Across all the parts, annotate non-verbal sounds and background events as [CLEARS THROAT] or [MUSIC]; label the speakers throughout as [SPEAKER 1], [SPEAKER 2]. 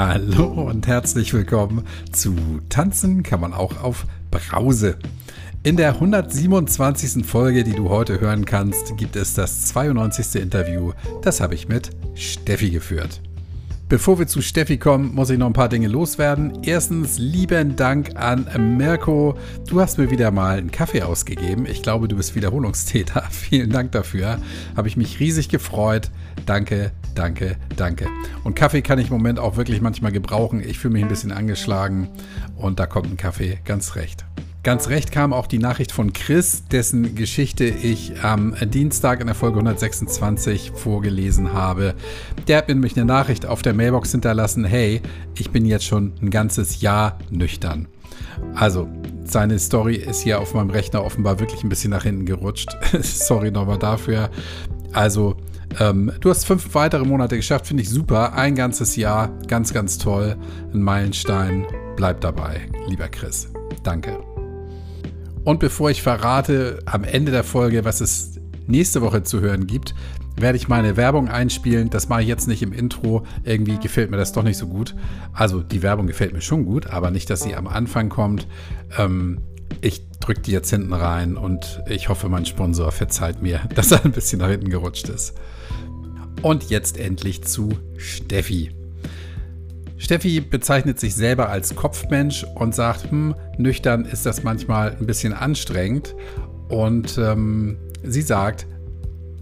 [SPEAKER 1] Hallo und herzlich willkommen zu Tanzen kann man auch auf Brause. In der 127. Folge, die du heute hören kannst, gibt es das 92. Interview. Das habe ich mit Steffi geführt. Bevor wir zu Steffi kommen, muss ich noch ein paar Dinge loswerden. Erstens, lieben Dank an Mirko. Du hast mir wieder mal einen Kaffee ausgegeben. Ich glaube, du bist Wiederholungstäter. [LAUGHS] Vielen Dank dafür. Habe ich mich riesig gefreut. Danke, danke, danke. Und Kaffee kann ich im Moment auch wirklich manchmal gebrauchen. Ich fühle mich ein bisschen angeschlagen und da kommt ein Kaffee ganz recht. Ganz recht kam auch die Nachricht von Chris, dessen Geschichte ich am Dienstag in der Folge 126 vorgelesen habe. Der hat mir nämlich eine Nachricht auf der Mailbox hinterlassen, hey, ich bin jetzt schon ein ganzes Jahr nüchtern. Also, seine Story ist hier auf meinem Rechner offenbar wirklich ein bisschen nach hinten gerutscht. [LAUGHS] Sorry nochmal dafür. Also, ähm, du hast fünf weitere Monate geschafft, finde ich super. Ein ganzes Jahr, ganz, ganz toll. Ein Meilenstein. Bleib dabei, lieber Chris. Danke. Und bevor ich verrate am Ende der Folge, was es nächste Woche zu hören gibt, werde ich meine Werbung einspielen. Das mache ich jetzt nicht im Intro. Irgendwie gefällt mir das doch nicht so gut. Also die Werbung gefällt mir schon gut, aber nicht, dass sie am Anfang kommt. Ähm, ich drücke die jetzt hinten rein und ich hoffe, mein Sponsor verzeiht mir, [LAUGHS] dass er ein bisschen nach hinten gerutscht ist. Und jetzt endlich zu Steffi. Steffi bezeichnet sich selber als Kopfmensch und sagt, hm, nüchtern ist das manchmal ein bisschen anstrengend. Und ähm, sie sagt,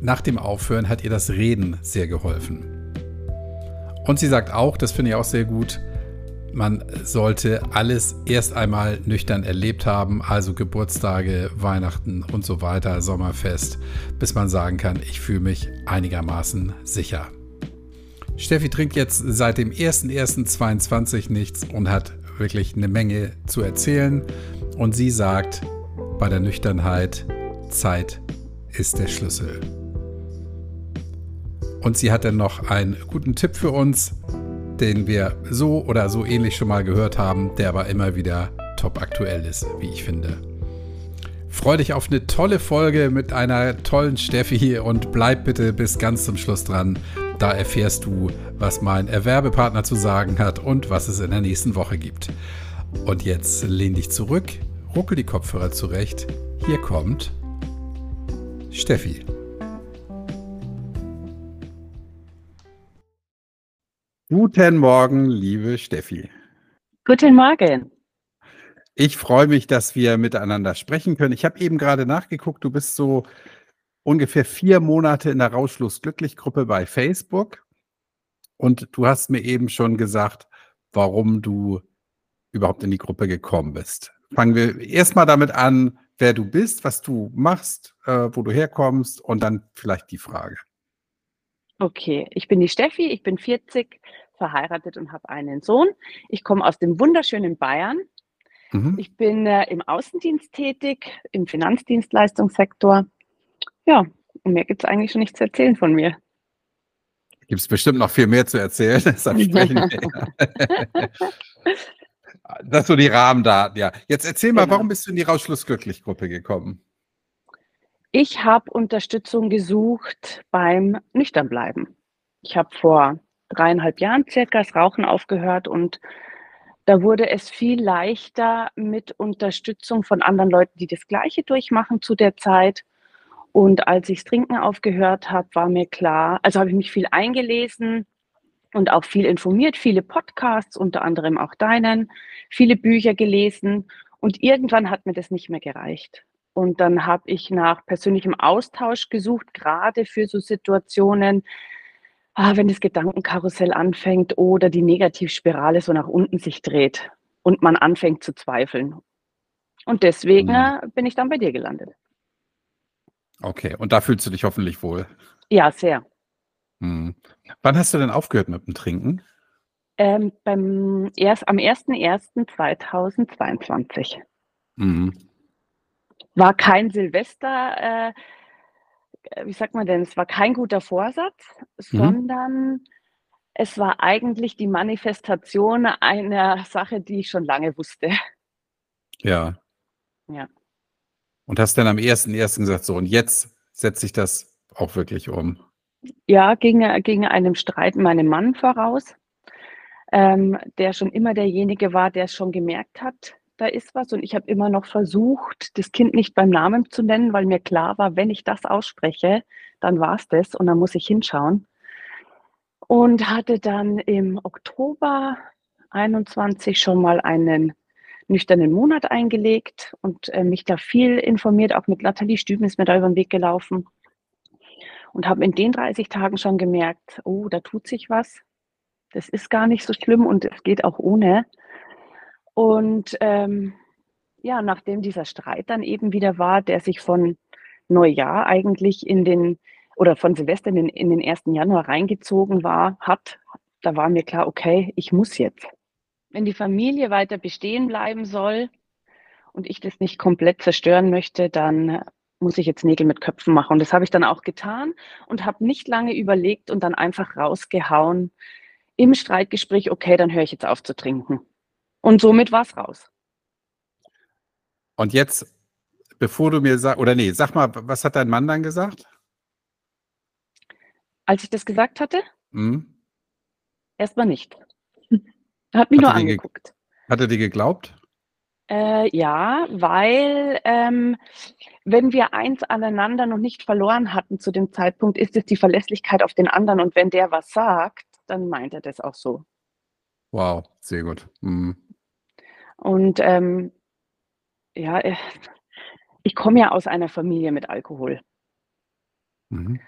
[SPEAKER 1] nach dem Aufhören hat ihr das Reden sehr geholfen. Und sie sagt auch, das finde ich auch sehr gut, man sollte alles erst einmal nüchtern erlebt haben, also Geburtstage, Weihnachten und so weiter, Sommerfest, bis man sagen kann, ich fühle mich einigermaßen sicher. Steffi trinkt jetzt seit dem 01.01.22 nichts und hat wirklich eine Menge zu erzählen. Und sie sagt, bei der Nüchternheit, Zeit ist der Schlüssel. Und sie hat dann noch einen guten Tipp für uns, den wir so oder so ähnlich schon mal gehört haben, der aber immer wieder top aktuell ist, wie ich finde. Freu dich auf eine tolle Folge mit einer tollen Steffi und bleib bitte bis ganz zum Schluss dran. Da erfährst du, was mein Erwerbepartner zu sagen hat und was es in der nächsten Woche gibt. Und jetzt lehn dich zurück, ruckel die Kopfhörer zurecht. Hier kommt Steffi. Guten Morgen, liebe Steffi.
[SPEAKER 2] Guten Morgen.
[SPEAKER 1] Ich freue mich, dass wir miteinander sprechen können. Ich habe eben gerade nachgeguckt, du bist so ungefähr vier Monate in der Rauschlos-Glücklich-Gruppe bei Facebook. Und du hast mir eben schon gesagt, warum du überhaupt in die Gruppe gekommen bist. Fangen wir erstmal damit an, wer du bist, was du machst, äh, wo du herkommst und dann vielleicht die Frage.
[SPEAKER 2] Okay, ich bin die Steffi, ich bin 40, verheiratet und habe einen Sohn. Ich komme aus dem wunderschönen Bayern. Mhm. Ich bin äh, im Außendienst tätig, im Finanzdienstleistungssektor ja, und mehr gibt es eigentlich schon nicht zu erzählen von mir.
[SPEAKER 1] Gibt es bestimmt noch viel mehr zu erzählen, [LAUGHS] deshalb sprechen wir. [LAUGHS] das sind so die Rahmendaten, ja. Jetzt erzähl mal, genau. warum bist du in die Rausschlussglücklich-Gruppe gekommen?
[SPEAKER 2] Ich habe Unterstützung gesucht beim Nüchternbleiben. Ich habe vor dreieinhalb Jahren circa das Rauchen aufgehört und da wurde es viel leichter mit Unterstützung von anderen Leuten, die das Gleiche durchmachen zu der Zeit. Und als ich das Trinken aufgehört habe, war mir klar, also habe ich mich viel eingelesen und auch viel informiert, viele Podcasts, unter anderem auch deinen, viele Bücher gelesen. Und irgendwann hat mir das nicht mehr gereicht. Und dann habe ich nach persönlichem Austausch gesucht, gerade für so Situationen, ah, wenn das Gedankenkarussell anfängt oder die Negativspirale so nach unten sich dreht und man anfängt zu zweifeln. Und deswegen mhm. bin ich dann bei dir gelandet.
[SPEAKER 1] Okay, und da fühlst du dich hoffentlich wohl.
[SPEAKER 2] Ja, sehr.
[SPEAKER 1] Hm. Wann hast du denn aufgehört mit dem Trinken?
[SPEAKER 2] Ähm, beim erst, am 01.01.2022. Mhm. War kein Silvester, äh, wie sagt man denn, es war kein guter Vorsatz, mhm. sondern es war eigentlich die Manifestation einer Sache, die ich schon lange wusste.
[SPEAKER 1] Ja. Ja. Und hast dann am 1.1. gesagt, so, und jetzt setze ich das auch wirklich um.
[SPEAKER 2] Ja, ging, ging einem Streit meinem Mann voraus. ähm, der schon immer derjenige war, der es schon gemerkt hat, da ist was. Und ich habe immer noch versucht, das Kind nicht beim Namen zu nennen, weil mir klar war, wenn ich das ausspreche, dann war es das und dann muss ich hinschauen. Und hatte dann im Oktober 21 schon mal einen nüchternen Monat eingelegt und äh, mich da viel informiert. Auch mit Nathalie Stüben ist mir da über den Weg gelaufen. Und habe in den 30 Tagen schon gemerkt, oh, da tut sich was. Das ist gar nicht so schlimm und es geht auch ohne. Und ähm, ja, nachdem dieser Streit dann eben wieder war, der sich von Neujahr eigentlich in den oder von Silvester in den, in den 1. Januar reingezogen war, hat, da war mir klar, okay, ich muss jetzt. Wenn die Familie weiter bestehen bleiben soll und ich das nicht komplett zerstören möchte, dann muss ich jetzt Nägel mit Köpfen machen. Und das habe ich dann auch getan und habe nicht lange überlegt und dann einfach rausgehauen im Streitgespräch, okay, dann höre ich jetzt auf zu trinken. Und somit war es raus.
[SPEAKER 1] Und jetzt, bevor du mir sagst, oder nee, sag mal, was hat dein Mann dann gesagt?
[SPEAKER 2] Als ich das gesagt hatte? Mhm. Erstmal nicht. Er [LAUGHS] hat mich hat nur angeguckt.
[SPEAKER 1] Hat er dir geglaubt?
[SPEAKER 2] Äh, ja, weil ähm, wenn wir eins aneinander noch nicht verloren hatten zu dem Zeitpunkt, ist es die Verlässlichkeit auf den anderen. Und wenn der was sagt, dann meint er das auch so.
[SPEAKER 1] Wow, sehr gut. Mhm.
[SPEAKER 2] Und ähm, ja, äh, ich komme ja aus einer Familie mit Alkohol. Mhm.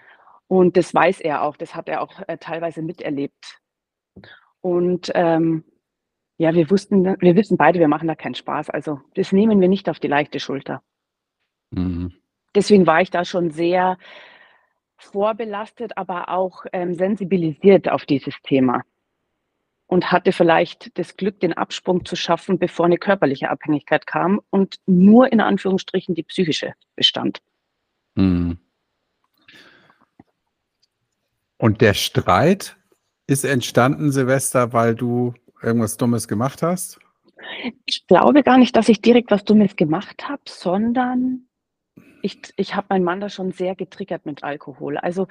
[SPEAKER 2] Und das weiß er auch, das hat er auch äh, teilweise miterlebt. Und ähm, ja, wir wussten, wir wissen beide, wir machen da keinen Spaß. Also das nehmen wir nicht auf die leichte Schulter. Mhm. Deswegen war ich da schon sehr vorbelastet, aber auch ähm, sensibilisiert auf dieses Thema und hatte vielleicht das Glück, den Absprung zu schaffen, bevor eine körperliche Abhängigkeit kam und nur in Anführungsstrichen die psychische bestand. Mhm.
[SPEAKER 1] Und der Streit ist entstanden, Silvester, weil du irgendwas Dummes gemacht hast?
[SPEAKER 2] Ich glaube gar nicht, dass ich direkt was Dummes gemacht habe, sondern ich, ich habe meinen Mann da schon sehr getriggert mit Alkohol. Also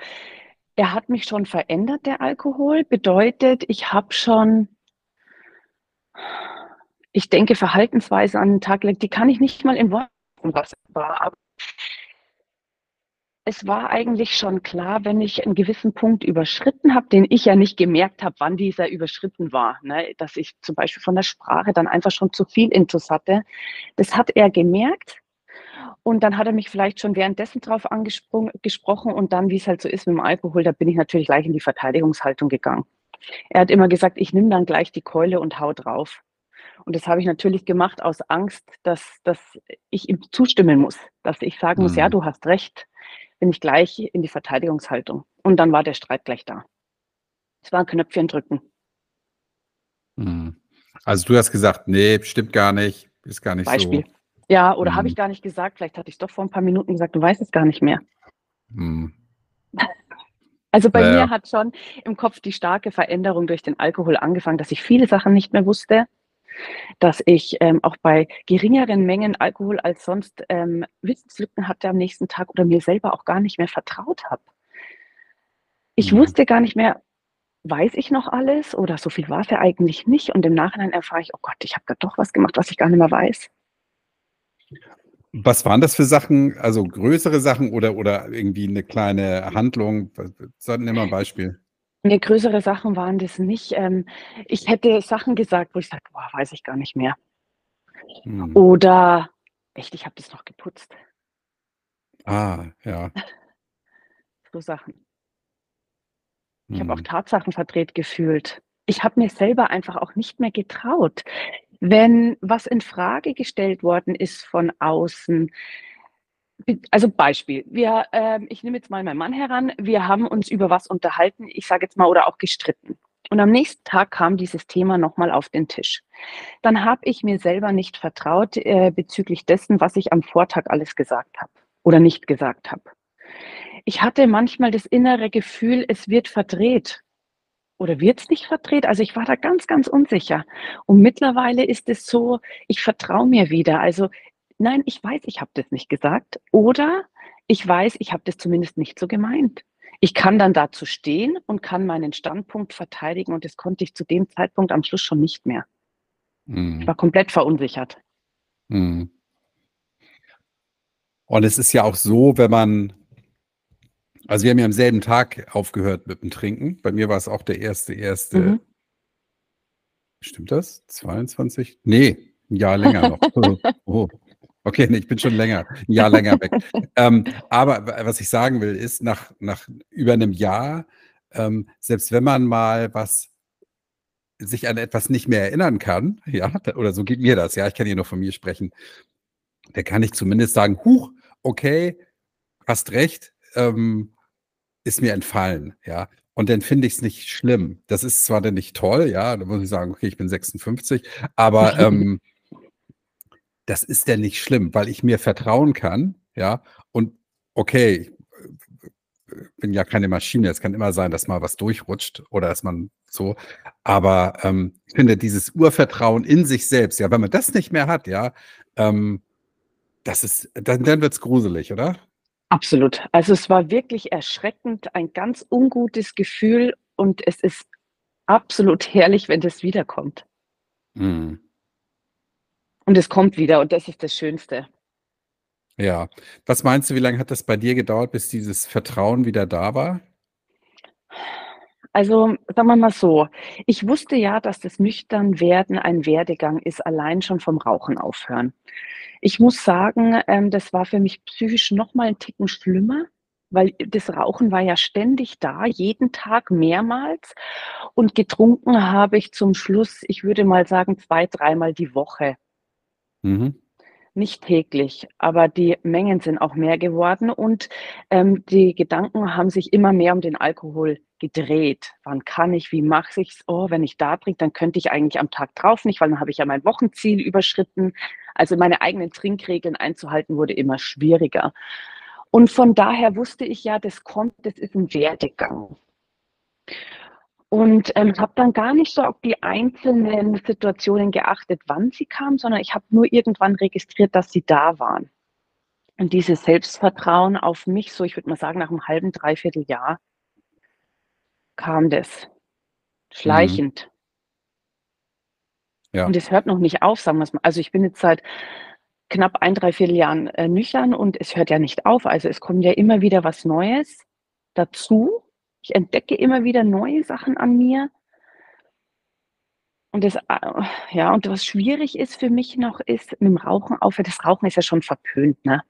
[SPEAKER 2] er hat mich schon verändert, der Alkohol. Bedeutet, ich habe schon, ich denke, Verhaltensweise an den Tag gelegt, die kann ich nicht mal in Worten was war. Aber es war eigentlich schon klar, wenn ich einen gewissen Punkt überschritten habe, den ich ja nicht gemerkt habe, wann dieser überschritten war, ne? dass ich zum Beispiel von der Sprache dann einfach schon zu viel Intus hatte. Das hat er gemerkt und dann hat er mich vielleicht schon währenddessen drauf angesprochen und dann, wie es halt so ist mit dem Alkohol, da bin ich natürlich gleich in die Verteidigungshaltung gegangen. Er hat immer gesagt, ich nehme dann gleich die Keule und hau drauf. Und das habe ich natürlich gemacht aus Angst, dass, dass ich ihm zustimmen muss, dass ich sagen muss, ja, mhm. du hast recht bin ich gleich in die Verteidigungshaltung. Und dann war der Streit gleich da. Es war ein Knöpfchen drücken.
[SPEAKER 1] Hm. Also du hast gesagt, nee, stimmt gar nicht, ist gar nicht Beispiel. so.
[SPEAKER 2] Ja, oder hm. habe ich gar nicht gesagt, vielleicht hatte ich es doch vor ein paar Minuten gesagt, du weißt es gar nicht mehr. Hm. [LAUGHS] Also bei naja. mir hat schon im Kopf die starke Veränderung durch den Alkohol angefangen, dass ich viele Sachen nicht mehr wusste, dass ich ähm, auch bei geringeren Mengen Alkohol als sonst ähm, Wissenslücken hatte am nächsten Tag oder mir selber auch gar nicht mehr vertraut habe. Ich mhm. wusste gar nicht mehr, weiß ich noch alles oder so viel war es ja eigentlich nicht. Und im Nachhinein erfahre ich, oh Gott, ich habe da doch was gemacht, was ich gar nicht mehr weiß.
[SPEAKER 1] Was waren das für Sachen? Also größere Sachen oder, oder irgendwie eine kleine Handlung? Sollten immer ein Beispiel.
[SPEAKER 2] Ne, größere Sachen waren das nicht. Ähm, ich hätte Sachen gesagt, wo ich sage: „Boah, weiß ich gar nicht mehr.“ Mhm. Oder: „Echt, ich habe das noch geputzt.“
[SPEAKER 1] Ah, ja. [LAUGHS]
[SPEAKER 2] So Sachen. Ich habe auch mhm. Tatsachen verdreht gefühlt. Ich habe mir selber einfach auch nicht mehr getraut. Wenn was in Frage gestellt worden ist von außen also Beispiel, wir, äh, ich nehme jetzt mal meinen Mann heran, wir haben uns über was unterhalten, ich sage jetzt mal, oder auch gestritten. Und am nächsten Tag kam dieses Thema nochmal auf den Tisch. Dann habe ich mir selber nicht vertraut äh, bezüglich dessen, was ich am Vortag alles gesagt habe oder nicht gesagt habe. Ich hatte manchmal das innere Gefühl, es wird verdreht. Oder wird es nicht verdreht? Also ich war da ganz, ganz unsicher. Und mittlerweile ist es so, ich vertraue mir wieder. Also nein, ich weiß, ich habe das nicht gesagt. Oder ich weiß, ich habe das zumindest nicht so gemeint. Ich kann dann dazu stehen und kann meinen Standpunkt verteidigen und das konnte ich zu dem Zeitpunkt am Schluss schon nicht mehr.
[SPEAKER 1] Mhm.
[SPEAKER 2] Ich war komplett verunsichert.
[SPEAKER 1] Mhm. Und es ist ja auch so, wenn man, also wir haben ja am selben Tag aufgehört mit dem Trinken. Bei mir war es auch der erste, erste,
[SPEAKER 2] Mhm.
[SPEAKER 1] stimmt das? 22? Nee, ein Jahr länger noch. [LAUGHS] Oh. Okay, nee, ich bin schon länger, ein Jahr länger weg. ähm, aber was ich sagen will, ist, nach, nach über einem Jahr, ähm, selbst wenn man mal was sich an etwas nicht mehr erinnern kann, ja, oder so geht mir das, ja, ich kann hier nur von mir sprechen, da kann ich zumindest sagen, huch, okay, hast recht, ähm, ist mir entfallen, ja. Und dann finde ich es nicht schlimm. Das ist zwar dann nicht toll, ja, da muss ich sagen, okay, ich bin 56, aber [LAUGHS] ähm, das ist denn nicht schlimm, weil ich mir vertrauen kann, ja. Und okay, ich bin ja keine Maschine, es kann immer sein, dass mal was durchrutscht oder dass man so, aber ähm, ich finde dieses Urvertrauen in sich selbst, ja, wenn man das nicht mehr hat, ja, ähm, das ist, dann, dann wird es gruselig, oder?
[SPEAKER 2] Absolut. Also es war wirklich erschreckend, ein ganz ungutes Gefühl und es ist absolut herrlich, wenn das wiederkommt.
[SPEAKER 1] Mhm.
[SPEAKER 2] Und es kommt wieder und das ist das Schönste.
[SPEAKER 1] Ja. Was meinst du, wie lange hat das bei dir gedauert, bis dieses Vertrauen wieder da war?
[SPEAKER 2] Also, sagen wir mal so, ich wusste ja, dass das Nüchternwerden ein Werdegang ist, allein schon vom Rauchen aufhören. Ich muss sagen, ähm, das war für mich psychisch noch mal 'n Ticken schlimmer, weil das Rauchen war ja ständig da, jeden Tag mehrmals und getrunken habe ich zum Schluss, ich würde mal sagen, zwei dreimal die Woche.
[SPEAKER 1] Mhm.
[SPEAKER 2] Nicht täglich, aber die Mengen sind auch mehr geworden und, ähm, die Gedanken haben sich immer mehr um den Alkohol gedreht. Wann kann ich, wie mache ich's? Oh, wenn ich da trinke, dann könnte ich eigentlich am Tag drauf nicht, weil dann habe ich ja mein Wochenziel überschritten. Also, meine eigenen Trinkregeln einzuhalten wurde immer schwieriger. Und von daher wusste ich ja, das kommt, das ist 'n Werdegang. Und, ähm, habe dann gar nicht so auf die einzelnen Situationen geachtet, wann sie kamen, sondern ich habe nur irgendwann registriert, dass sie da waren. Und dieses Selbstvertrauen auf mich, so ich würde mal sagen, nach 'nem halben, 3 Jahr kam das.
[SPEAKER 1] Mhm.
[SPEAKER 2] Schleichend.
[SPEAKER 1] Ja.
[SPEAKER 2] Und es hört noch nicht auf, sagen wir's mal. Also, ich bin jetzt seit knapp ein 3 Jahren, äh, nüchtern und es hört ja nicht auf. Also, es kommt ja immer wieder was Neues dazu. Ich entdecke immer wieder neue Sachen an mir. Und das, a ja, und was schwierig ist für mich noch, ist mit'm Rauchen aufhören. Das Rauchen ist ja schon verpönt, ne?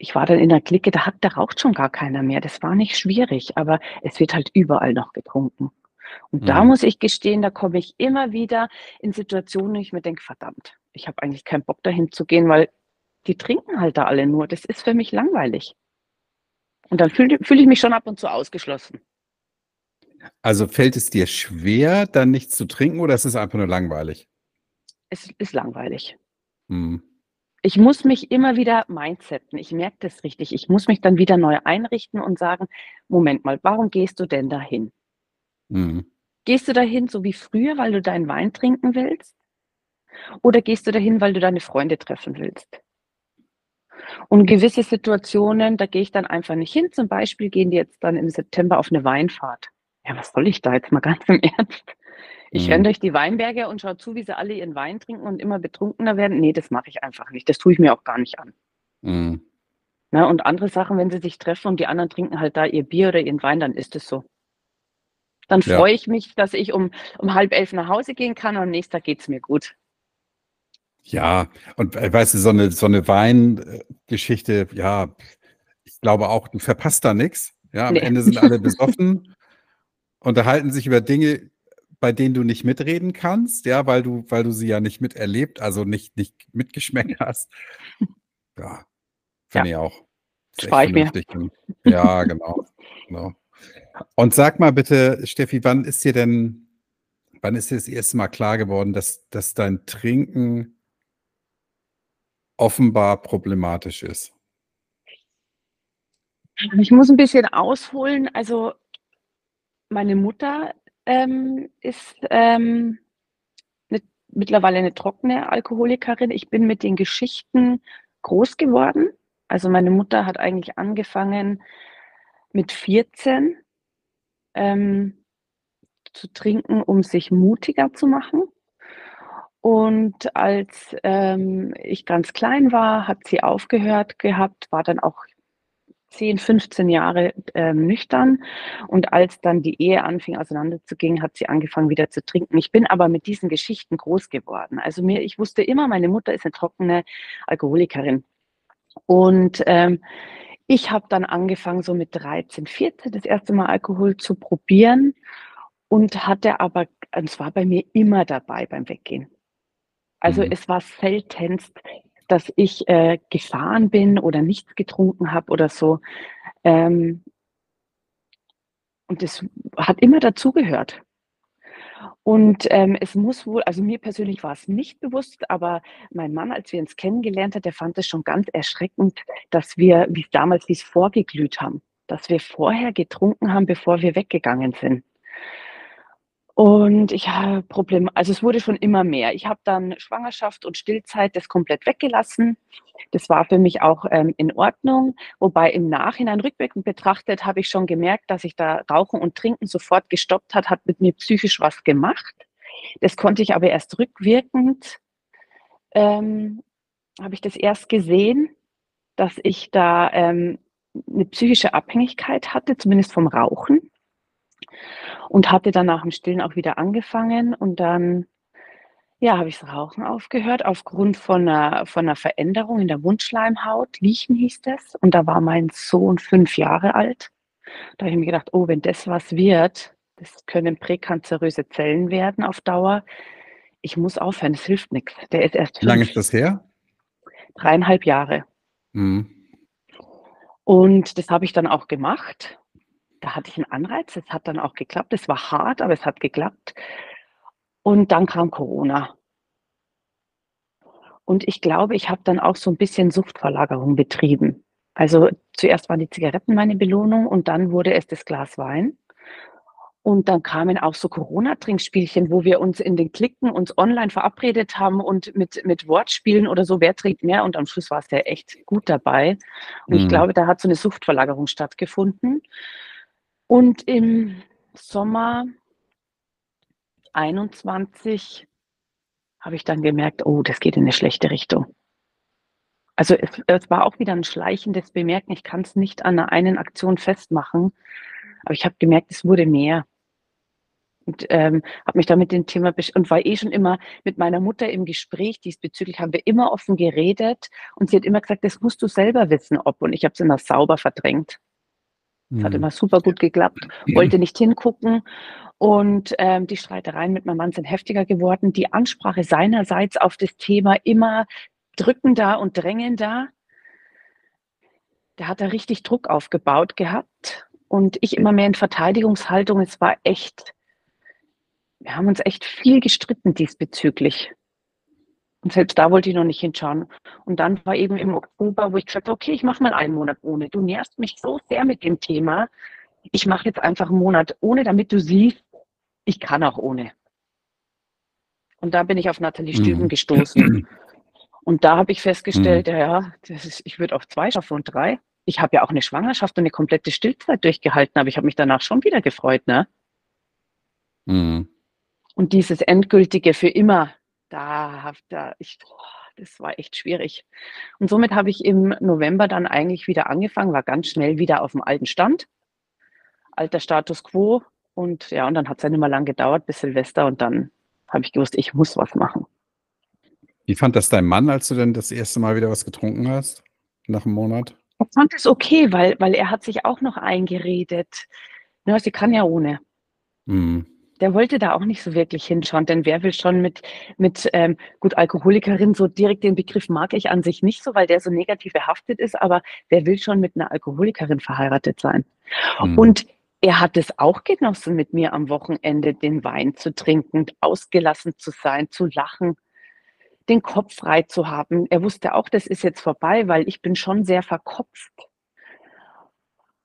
[SPEAKER 2] Ich war dann in 'ner Clique, da hat da raucht schon gar keiner mehr. Das war nicht schwierig, aber es wird halt überall noch getrunken. Und da
[SPEAKER 1] Mhm.
[SPEAKER 2] muss ich gestehen, da komme ich immer wieder in Situationen, wo ich mir denke: „Verdammt, ich habe eigentlich keinen Bock, dahin zu gehen, weil die trinken halt da alle nur.“ Das ist für mich langweilig. Und dann fühle fühle ich mich schon ab und zu ausgeschlossen.
[SPEAKER 1] Also, fällt es dir schwer, dann nichts zu trinken oder ist es einfach nur langweilig?
[SPEAKER 2] Es ist langweilig.
[SPEAKER 1] Mhm.
[SPEAKER 2] Ich muss mich immer wieder mindsetten. Ich merke das richtig. Ich muss mich dann wieder neu einrichten und sagen: „Moment mal, warum gehst du denn dahin?“
[SPEAKER 1] Mhm.
[SPEAKER 2] Gehst du dahin so wie früher, weil du deinen Wein trinken willst? Oder gehst du dahin, weil du deine Freunde treffen willst? Und gewisse Situationen, da gehe ich dann einfach nicht hin. Zum Beispiel gehen die jetzt dann im September auf 'ne Weinfahrt. Ja, was soll ich da jetzt mal [LAUGHS] ganz im Ernst? Ich renne
[SPEAKER 1] Mhm.
[SPEAKER 2] durch die Weinberge und schaue zu, wie sie alle ihren Wein trinken und immer betrunkener werden. Ne, das mache ich einfach nicht. Das tue ich mir auch gar nicht an.
[SPEAKER 1] Mhm.
[SPEAKER 2] Ne, und andere Sachen, wenn sie sich treffen und die anderen trinken halt da ihr Bier oder ihren Wein, dann ist es so. Dann
[SPEAKER 1] Ja.
[SPEAKER 2] freue ich mich, dass ich um um 10:30 nach Hause gehen kann und am nächsten Tag geht's mir gut.
[SPEAKER 1] Ja, und, weißt du, so 'ne so 'ne Wein äh, Geschichte, ja, ich glaube auch, du verpasst da nix. Ja, am
[SPEAKER 2] Ne.
[SPEAKER 1] Ende sind alle besoffen, unterhalten sich über Dinge, bei denen du nicht mitreden kannst, ja, weil du weil du sie ja nicht miterlebt, also nicht nicht mitgeschmeckt [LAUGHS] hast. Ja, finde ich auch.
[SPEAKER 2] Spare ich mir.
[SPEAKER 1] ja, genau, genau. Und sag mal bitte, Steffi, wann ist dir denn wann ist dir das erste Mal klar geworden, dass dass dein Trinken offenbar problematisch ist?
[SPEAKER 2] Ich muss 'n bisschen ausholen. Also, meine Mutter, ähm, ist, ähm, 'ne mittlerweile 'ne trockene Alkoholikerin. Ich bin mit den Geschichten groß geworden. Also, meine Mutter hat eigentlich angefangen mit 14 ähm, zu trinken, um sich mutiger zu machen. Und als ähm, ich ganz klein war, hat sie aufgehört gehabt, war dann auch 10, 15 Jahre ähm, nüchtern. Und als dann die Ehe anfing auseinanderzugehen, hat sie angefangen wieder zu trinken. Ich bin aber mit diesen Geschichten groß geworden. Also mir, ich wusste immer, meine Mutter ist eine trockene Alkoholikerin. Und ähm, ich habe dann angefangen, so mit 13, 14 das erste Mal Alkohol zu probieren und hatte aber, es war bei mir immer dabei beim Weggehen. Also mhm. es war seltenst, dass ich äh, gefahren bin oder nichts getrunken habe oder so. Ähm, und das hat immer dazugehört. Und ähm, es muss wohl, also mir persönlich war es nicht bewusst, aber mein Mann, als wir uns kennengelernt haben, der fand es schon ganz erschreckend, dass wir, wie es damals hieß, vorgeglüht haben. Dass wir vorher getrunken haben, bevor wir weggegangen sind. Und ich habe Probleme, also es wurde schon immer mehr. Ich habe dann Schwangerschaft und Stillzeit das komplett weggelassen. Das war für mich auch ähm, in Ordnung. Wobei im Nachhinein rückwirkend betrachtet habe ich schon gemerkt, dass ich da Rauchen und Trinken sofort gestoppt hat, hat mit mir psychisch was gemacht. Das konnte ich aber erst rückwirkend, ähm, habe ich das erst gesehen, dass ich da ähm, eine psychische Abhängigkeit hatte, zumindest vom Rauchen und hatte dann nach dem Stillen auch wieder angefangen und dann ja, habe ich das Rauchen aufgehört aufgrund von einer, von einer Veränderung in der Wundschleimhaut. Liechen hieß das. Und da war mein Sohn fünf Jahre alt. Da habe ich mir gedacht, oh, wenn das was wird, das können präkanzeröse Zellen werden auf Dauer. Ich muss aufhören, es hilft nichts. Der ist erst
[SPEAKER 1] Wie lange ist das her?
[SPEAKER 2] Dreieinhalb Jahre. Mhm. Und das habe ich dann auch gemacht da hatte ich einen Anreiz, es hat dann auch geklappt. Es war hart, aber es hat geklappt. Und dann kam Corona. Und ich glaube, ich habe dann auch so ein bisschen Suchtverlagerung betrieben. Also zuerst waren die Zigaretten meine Belohnung und dann wurde es das Glas Wein. Und dann kamen auch so Corona-Trinkspielchen, wo wir uns in den Klicken uns online verabredet haben und mit, mit Wortspielen oder so, wer trinkt mehr? Und am Schluss war es ja echt gut dabei. Und mhm. ich glaube, da hat so eine Suchtverlagerung stattgefunden. Und im Sommer 21 habe ich dann gemerkt, oh, das geht in eine schlechte Richtung. Also es, es war auch wieder ein schleichendes Bemerken. Ich kann es nicht an einer einen Aktion festmachen, aber ich habe gemerkt, es wurde mehr. Und ähm, habe mich damit dem Thema und war eh schon immer mit meiner Mutter im Gespräch diesbezüglich, haben wir immer offen geredet und sie hat immer gesagt, das musst du selber wissen, ob. Und ich habe es immer sauber verdrängt. Es hat mhm. immer super gut geklappt, wollte nicht hingucken. Und ähm, die Streitereien mit meinem Mann sind heftiger geworden. Die Ansprache seinerseits auf das Thema immer drückender und drängender. Der hat da richtig Druck aufgebaut gehabt. Und ich immer mehr in Verteidigungshaltung. Es war echt, wir haben uns echt viel gestritten diesbezüglich. Und selbst da wollte ich noch nicht hinschauen. Und dann war eben im Oktober, wo ich gesagt habe, okay, ich mache mal einen Monat ohne. Du nährst mich so sehr mit dem Thema. Ich mache jetzt einfach einen Monat ohne, damit du siehst, ich kann auch ohne. Und da bin ich auf Nathalie Stüben mhm. gestoßen. [CLEARS THROAT] Und da habe ich festgestellt, mhm. ja, ist, ich würde auf zwei schaffen und drei. Ich habe ja auch eine Schwangerschaft und eine komplette Stillzeit durchgehalten, aber ich habe mich danach schon wieder gefreut, ne? Mhm. Und dieses endgültige für immer da, da ich, das war echt schwierig. Und somit habe ich im November dann eigentlich wieder angefangen, war ganz schnell wieder auf dem alten Stand, alter Status quo. Und ja, und dann hat es ja nicht mehr lang gedauert bis Silvester und dann habe ich gewusst, ich muss was machen.
[SPEAKER 1] Wie fand das dein Mann, als du denn das erste Mal wieder was getrunken hast, nach einem Monat?
[SPEAKER 2] Er fand es okay, weil, weil er hat sich auch noch eingeredet. Ja, sie kann ja ohne. Mhm der wollte da auch nicht so wirklich hinschauen, denn wer will schon mit, mit ähm, gut, Alkoholikerin, so direkt den Begriff mag ich an sich nicht so, weil der so negativ behaftet ist, aber wer will schon mit einer Alkoholikerin verheiratet sein? Mhm. Und er hat es auch genossen, mit mir am Wochenende den Wein zu trinken, ausgelassen zu sein, zu lachen, den Kopf frei zu haben. Er wusste auch, das ist jetzt vorbei, weil ich bin schon sehr verkopft.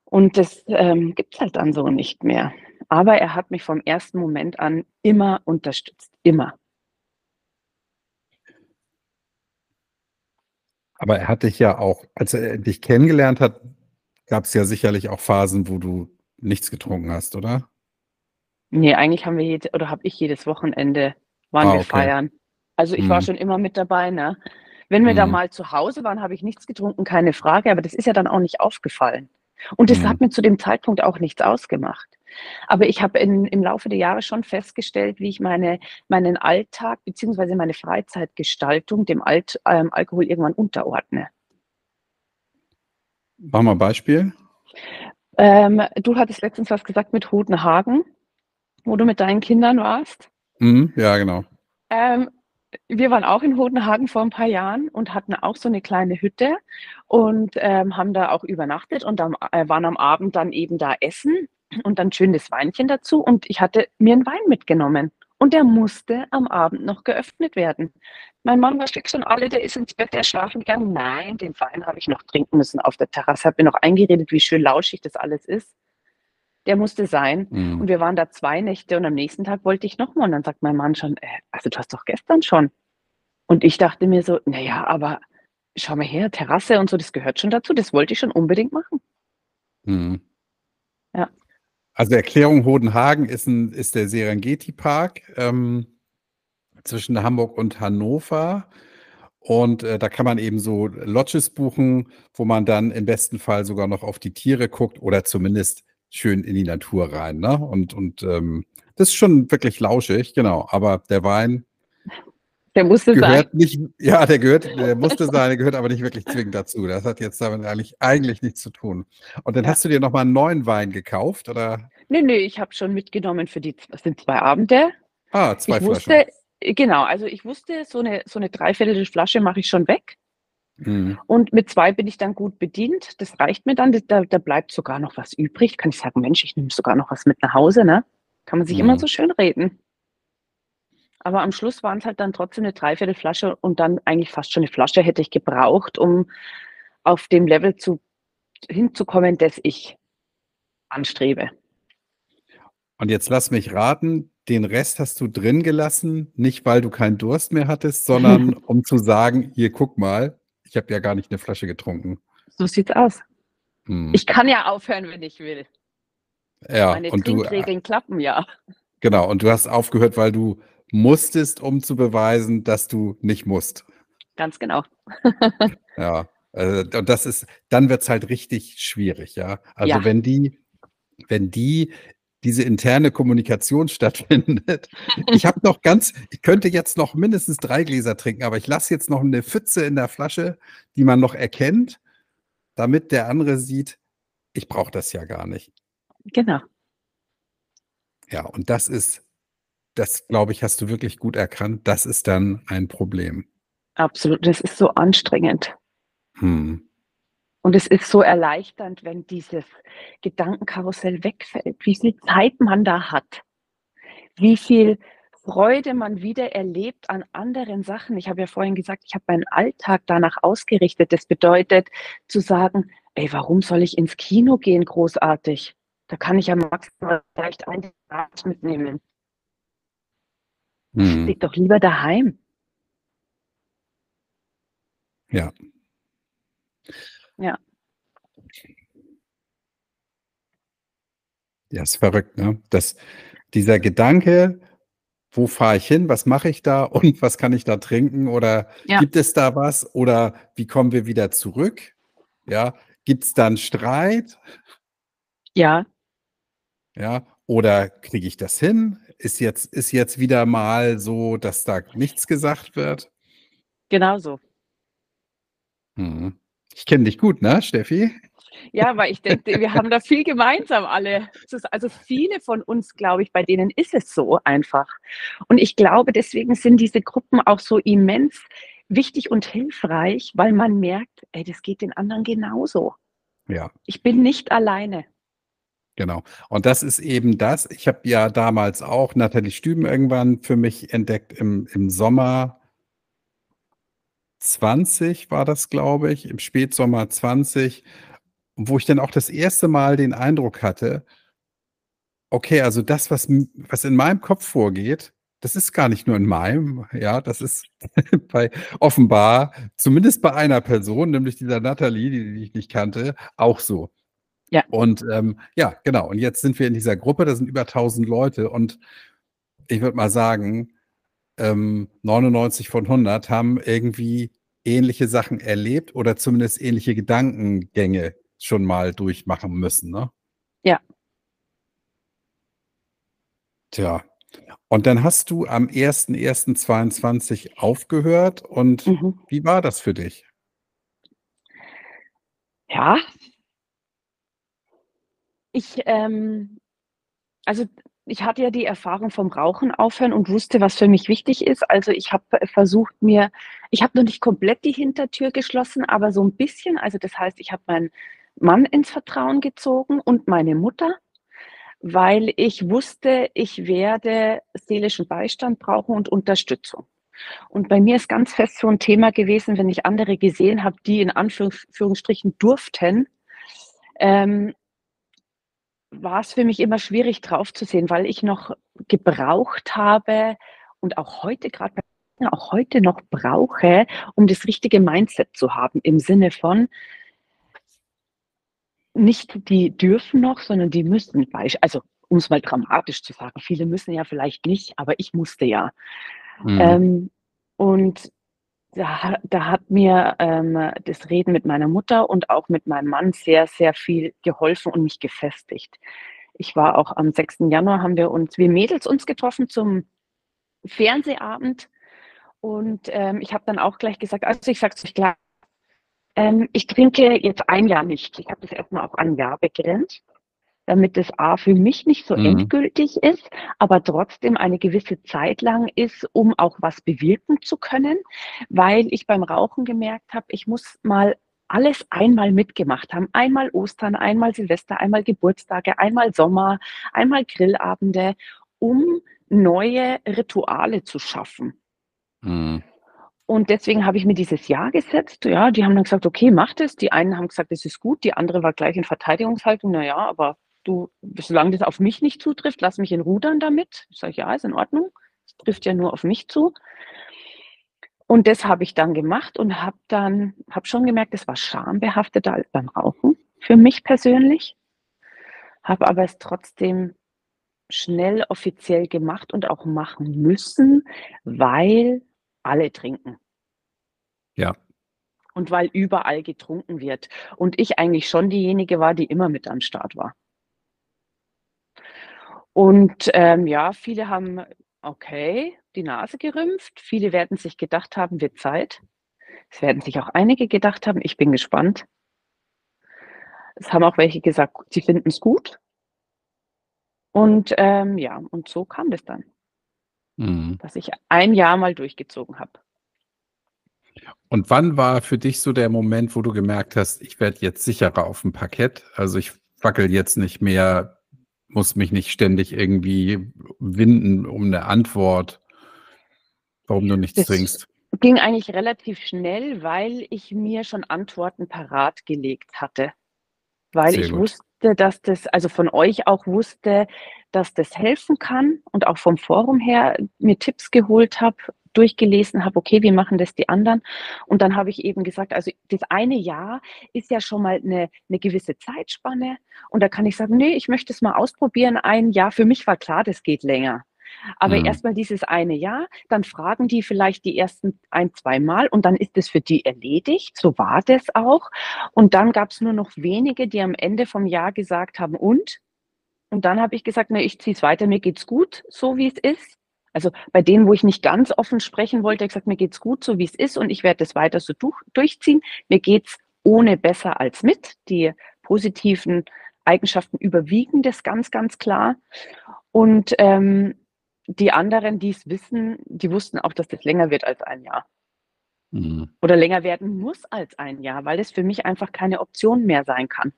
[SPEAKER 2] Und das ähm, gibt es halt dann so nicht mehr. Aber er hat mich vom ersten Moment an immer unterstützt, immer.
[SPEAKER 1] Aber er hat dich ja auch, als er dich kennengelernt hat, gab es ja sicherlich auch Phasen, wo du nichts getrunken hast, oder?
[SPEAKER 2] Ne, eigentlich haben wir jede oder habe ich jedes Wochenende waren
[SPEAKER 1] Ah,
[SPEAKER 2] wir
[SPEAKER 1] okay.
[SPEAKER 2] feiern. Also, ich war
[SPEAKER 1] Mhm.
[SPEAKER 2] schon immer mit dabei, ne? Wenn wir da
[SPEAKER 1] Mhm.
[SPEAKER 2] mal zu Hause waren, habe ich nichts getrunken, keine Frage, aber das ist ja dann auch nicht aufgefallen. Und das
[SPEAKER 1] Mhm.
[SPEAKER 2] hat mir zu dem Zeitpunkt auch nichts ausgemacht. Aber ich habe im Laufe der Jahre schon festgestellt, wie ich meine meinen Alltag beziehungsweise meine Freizeitgestaltung dem Alt ähm, Alkohol irgendwann unterordne.
[SPEAKER 1] Mach mal Beispiel.
[SPEAKER 2] Ähm, du hattest letztens was gesagt mit Hodenhagen, wo du mit deinen Kindern warst.
[SPEAKER 1] Mhm, ja, genau.
[SPEAKER 2] Ähm, wir waren auch in Hodenhagen vor 'n paar Jahren und hatten auch so 'ne kleine Hütte und, ähm, haben da auch übernachtet und am äh, waren am Abend dann eben da essen und dann schön das Weinchen dazu und ich hatte mir 'n Wein mitgenommen und der musste am Abend noch geöffnet werden. Mein Mann war fix und alle, der ist ins Bett, der schlafen gegangen. Nein, den Wein habe ich noch trinken müssen auf der Terrasse, habe mir noch eingeredet, wie schön lauschig das alles ist. Der musste sein
[SPEAKER 1] Mhm.
[SPEAKER 2] und wir waren da 2 Nächte und am nächsten Tag wollte ich noch mal und dann sagt mein Mann schon: „Äh, also, du hast doch gestern schon.“ Und ich dachte mir so: „Na ja, aber schau mal her, Terrasse und so, das gehört schon dazu. Das wollte ich schon unbedingt machen.“
[SPEAKER 1] Mhm. Also, Erklärung, Hodenhagen ist 'n ist der Serengeti-Park, ähm, zwischen Hamburg und Hannover. Und, äh, da kann man eben so Lodges buchen, wo man dann im besten Fall sogar noch auf die Tiere guckt oder zumindest schön in die Natur rein, ne? Und und, ähm, das ist schon wirklich lauschig, genau. Aber der Wein
[SPEAKER 2] Der musste sein.
[SPEAKER 1] gehört nicht ja, der gehört [LAUGHS] der musste sein, der gehört aber nicht wirklich zwingend dazu. Das hat jetzt damit eigentlich eigentlich nichts zu tun. Und dann
[SPEAKER 2] Ja.
[SPEAKER 1] hast du dir noch mal 'n neuen Wein gekauft, oder?
[SPEAKER 2] Ne, ne, ich habe schon mitgenommen für die das sind 2 Abende.
[SPEAKER 1] Ah, 2
[SPEAKER 2] Ich
[SPEAKER 1] Flaschen.
[SPEAKER 2] wusste äh, genau, also, ich wusste, so 'ne so 'ne 3/4 Flasche mache ich schon weg.
[SPEAKER 1] Mhm.
[SPEAKER 2] Und mit 2 bin ich dann gut bedient. Das reicht mir dann. Da da bleibt sogar noch was übrig. Kann ich sagen: „Mensch, ich nehme sogar noch was mit nach Hause“, ne? Kann man sich immer
[SPEAKER 1] Mhm.
[SPEAKER 2] so schönreden. Aber am Schluss waren's halt dann trotzdem 'ne 3/4 Flasche und dann eigentlich fast schon 'ne Flasche hätte ich gebraucht, um auf dem Level zu hinzukommen, das ich anstrebe.
[SPEAKER 1] Und jetzt lass mich raten, den Rest hast du drin gelassen, nicht weil du keinen Durst mehr hattest, sondern [LAUGHS] um zu sagen: „Hier, guck mal, ich habe ja gar nicht 'ne Flasche getrunken.“
[SPEAKER 2] So sieht's aus.
[SPEAKER 1] Mhm.
[SPEAKER 2] Ich kann ja aufhören, wenn ich will.
[SPEAKER 1] Ja,
[SPEAKER 2] Meine
[SPEAKER 1] und du, äh
[SPEAKER 2] Trinkregeln klappen ja.
[SPEAKER 1] genau, und du hast aufgehört, weil du musstest, um zu beweisen, dass du nicht musst.
[SPEAKER 2] Ganz genau.
[SPEAKER 1] Ja, äh, und das ist dann wird's halt richtig schwierig, ja? Also,
[SPEAKER 2] Ja.
[SPEAKER 1] wenn die wenn die diese interne Kommunikation [LAUGHS] stattfindet. Ich habe noch ganz ich könnte jetzt noch mindestens 3 Gläser trinken, aber ich lasse jetzt noch 'ne Pfütze in der Flasche, die man noch erkennt, damit der andere sieht: „Ich brauche das ja gar nicht.“
[SPEAKER 2] Genau.
[SPEAKER 1] Ja, und das ist das, glaube ich, hast du wirklich gut erkannt. Das ist dann ein Problem.
[SPEAKER 2] Absolut, das ist so anstrengend.
[SPEAKER 1] Mhm.
[SPEAKER 2] Und es ist so erleichternd, wenn dieses Gedankenkarussell wegfällt, wie viel Zeit man da hat, wie viel Freude man wieder erlebt an anderen Sachen. Ich habe ja vorhin gesagt, ich habe meinen Alltag danach ausgerichtet. Das bedeutet zu sagen: „Ey, warum soll ich ins Kino gehen großartig? Da kann ich ja maximal vielleicht ein Glas mitnehmen.“
[SPEAKER 1] Mhm.
[SPEAKER 2] Blieb doch lieber daheim.
[SPEAKER 1] Ja.
[SPEAKER 2] Ja.
[SPEAKER 1] Ja, ist verrückt, ne? Dass dieser Gedanke: „Wo fahre ich hin? Was mache ich da [LAUGHS] und was kann ich da trinken oder
[SPEAKER 2] Ja.
[SPEAKER 1] gibt es da was oder wie kommen wir wieder zurück?“ Ja, gibt's da 'n Streit?
[SPEAKER 2] Ja.
[SPEAKER 1] Ja, oder kriege ich das hin? Ist jetzt ist jetzt wieder mal so, dass da nichts gesagt wird?
[SPEAKER 2] Genau so.
[SPEAKER 1] Mhm. Ich kenne dich gut, ne, Steffi?
[SPEAKER 2] Ja, weil ich denke, wir haben da viel gemeinsam alle. Es ist also viele von uns, glaube ich, bei denen ist es so einfach. Und ich glaube, deswegen sind diese Gruppen auch so immens wichtig und hilfreich, weil man merkt: „Ey, das geht den anderen genauso.
[SPEAKER 1] Ja.
[SPEAKER 2] Ich bin nicht alleine.“
[SPEAKER 1] Genau. Und das ist eben das ich habe ja damals auch Nathalie Stüben irgendwann für mich entdeckt im im Sommer 20 war das, glaube ich, im Spätsommer 20, wo ich dann auch das 1. Mal den Eindruck hatte okay, also das, was was in meinem Kopf vorgeht, das ist gar nicht nur in meinem, ja, das ist [LAUGHS] bei offenbar, zumindest bei einer Person, nämlich dieser Nathalie, die die ich nicht kannte, auch so. Ja. Und ähm, ja, genau. Und jetzt sind wir in dieser Gruppe, da sind über 1000 Leute und ich würde mal sagen, ähm, 99 von 100 haben irgendwie ähnliche Sachen erlebt oder zumindest ähnliche Gedankengänge schon mal durchmachen müssen, ne?
[SPEAKER 2] Ja.
[SPEAKER 1] Tja. Und dann hast du am 01.01.22 aufgehört und
[SPEAKER 2] Mhm.
[SPEAKER 1] wie war das für dich?
[SPEAKER 2] Ja. Ich, ähm also, ich hatte ja die Erfahrung vom Rauchen aufhören und wusste, was für mich wichtig ist. Also, ich habe versucht, mir ich habe noch nicht komplett die Hintertür geschlossen, aber so 'n bisschen. Also, das heißt, ich habe meinen Mann ins Vertrauen gezogen und meine Mutter, weil ich wusste, ich werde seelischen Beistand brauchen und Unterstützung. Und bei mir ist ganz fest so 'n Thema gewesen, wenn ich andere gesehen habe, die in Anführungs Führungsstrichen durften, ähm war's für mich immer schwierig drauf zu sehen, weil ich noch gebraucht habe und auch heute grad auch heute noch brauche, um das richtige Mindset zu haben im Sinne von nicht die dürfen noch, sondern die müssen also, um's mal dramatisch zu sagen, viele müssen ja vielleicht nicht, aber ich musste ja.
[SPEAKER 1] Mhm.
[SPEAKER 2] Ähm, und da da hat mir, ähm, das Reden mit meiner Mutter und auch mit meinem Mann sehr, sehr viel geholfen und mich gefestigt. Ich war auch am 6. Januar haben wir uns wir Mädels uns getroffen zum Fernsehabend und, ähm, ich habe dann auch gleich gesagt: „Also, ich sage es euch klar, ähm, ich trinke jetzt 1 Jahr nicht.“ Ich habe das erst mal auf 1 Jahr begrenzt, damit das A für mich nicht so
[SPEAKER 1] Mhm.
[SPEAKER 2] endgültig ist, aber trotzdem eine gewisse Zeit lang ist, um auch was bewirken zu können, weil ich beim Rauchen gemerkt habe, ich muss mal alles einmal mitgemacht haben. Einmal Ostern, einmal Silvester, einmal Geburtstage, einmal Sommer, einmal Grillabende, um neue Rituale zu schaffen.
[SPEAKER 1] Mhm.
[SPEAKER 2] Und deswegen habe ich mir dieses Jahr gesetzt. Ja, die haben dann gesagt: „Okay, mach das.“ Die einen haben gesagt: „Das ist gut.“ Die andere war gleich in Verteidigungshaltung: „Na ja, aber du, solange das auf mich nicht zutrifft, lass mich in Ruhe dann damit.“ Sage ich: „Ja, ist in Ordnung. Es trifft ja nur auf mich zu.“ Und das habe ich dann gemacht und habe dann habe schon gemerkt, es war schambehafteter als beim Rauchen für mich persönlich. Habe aber es trotzdem schnell offiziell gemacht und auch machen müssen, weil alle trinken.
[SPEAKER 1] Ja.
[SPEAKER 2] Und weil überall getrunken wird und ich eigentlich schon diejenige war, die immer mit am Start war. Und, ähm, ja, viele haben, okay, die Nase gerümpft. Viele werden sich gedacht haben: „Wird Zeit.“ Es werden sich auch einige gedacht haben: „Ich bin gespannt.“ Es haben auch welche gesagt, sie finden's gut. Und, ähm, ja, und so kam das dann
[SPEAKER 1] Mhm.
[SPEAKER 2] dass ich 1 Jahr mal durchgezogen habe.
[SPEAKER 1] Und wann war für dich so der Moment, wo du gemerkt hast: „Ich werde jetzt sicherer aufm Parkett. Also, ich wackel jetzt nicht mehr, muss mich nicht ständig irgendwie winden um 'ne Antwort“ warum du nichts
[SPEAKER 2] Das
[SPEAKER 1] trinkst?
[SPEAKER 2] ging eigentlich relativ schnell, weil ich mir schon Antworten parat gelegt hatte. Weil
[SPEAKER 1] Sehr
[SPEAKER 2] ich
[SPEAKER 1] gut.
[SPEAKER 2] wusste, dass das also, von euch auch wusste, dass das helfen kann und auch vom Forum her mir Tipps geholt habe, durchgelesen habe: „Okay, wie machen das die anderen?“ Und dann habe ich eben gesagt: „Also, das eine Jahr ist ja schon mal 'ne 'ne gewisse Zeitspanne und da kann ich sagen: ‚Ne, ich möchte es mal ausprobieren, 1 Jahr.‘“ Für mich war klar, das geht länger. Aber
[SPEAKER 1] Mhm.
[SPEAKER 2] erst mal dieses eine Jahr, dann fragen die vielleicht die ersten ein zweimal und dann ist es für die erledigt. So war das auch. Und dann gab's nur noch wenige, die am Ende vom Jahr gesagt haben: „Und?“ Und dann habe ich gesagt: „Ne, ich ziehe es weiter. Mir geht's gut, so wie's ist.“ Also, bei denen, wo ich nicht ganz offen sprechen wollte, ich gesagt: „Mir geht's gut, so wie's ist und ich werde das weiter so duch durchziehen. Mir geht's ohne besser als mit.“ Die positiven Eigenschaften überwiegen das ganz, ganz klar. Und, ähm, die anderen, die's wissen, die wussten auch, dass das länger wird als 1 Jahr.
[SPEAKER 1] Mhm.
[SPEAKER 2] Oder länger werden muss als 1 Jahr, weil es für mich einfach keine Option mehr sein kann.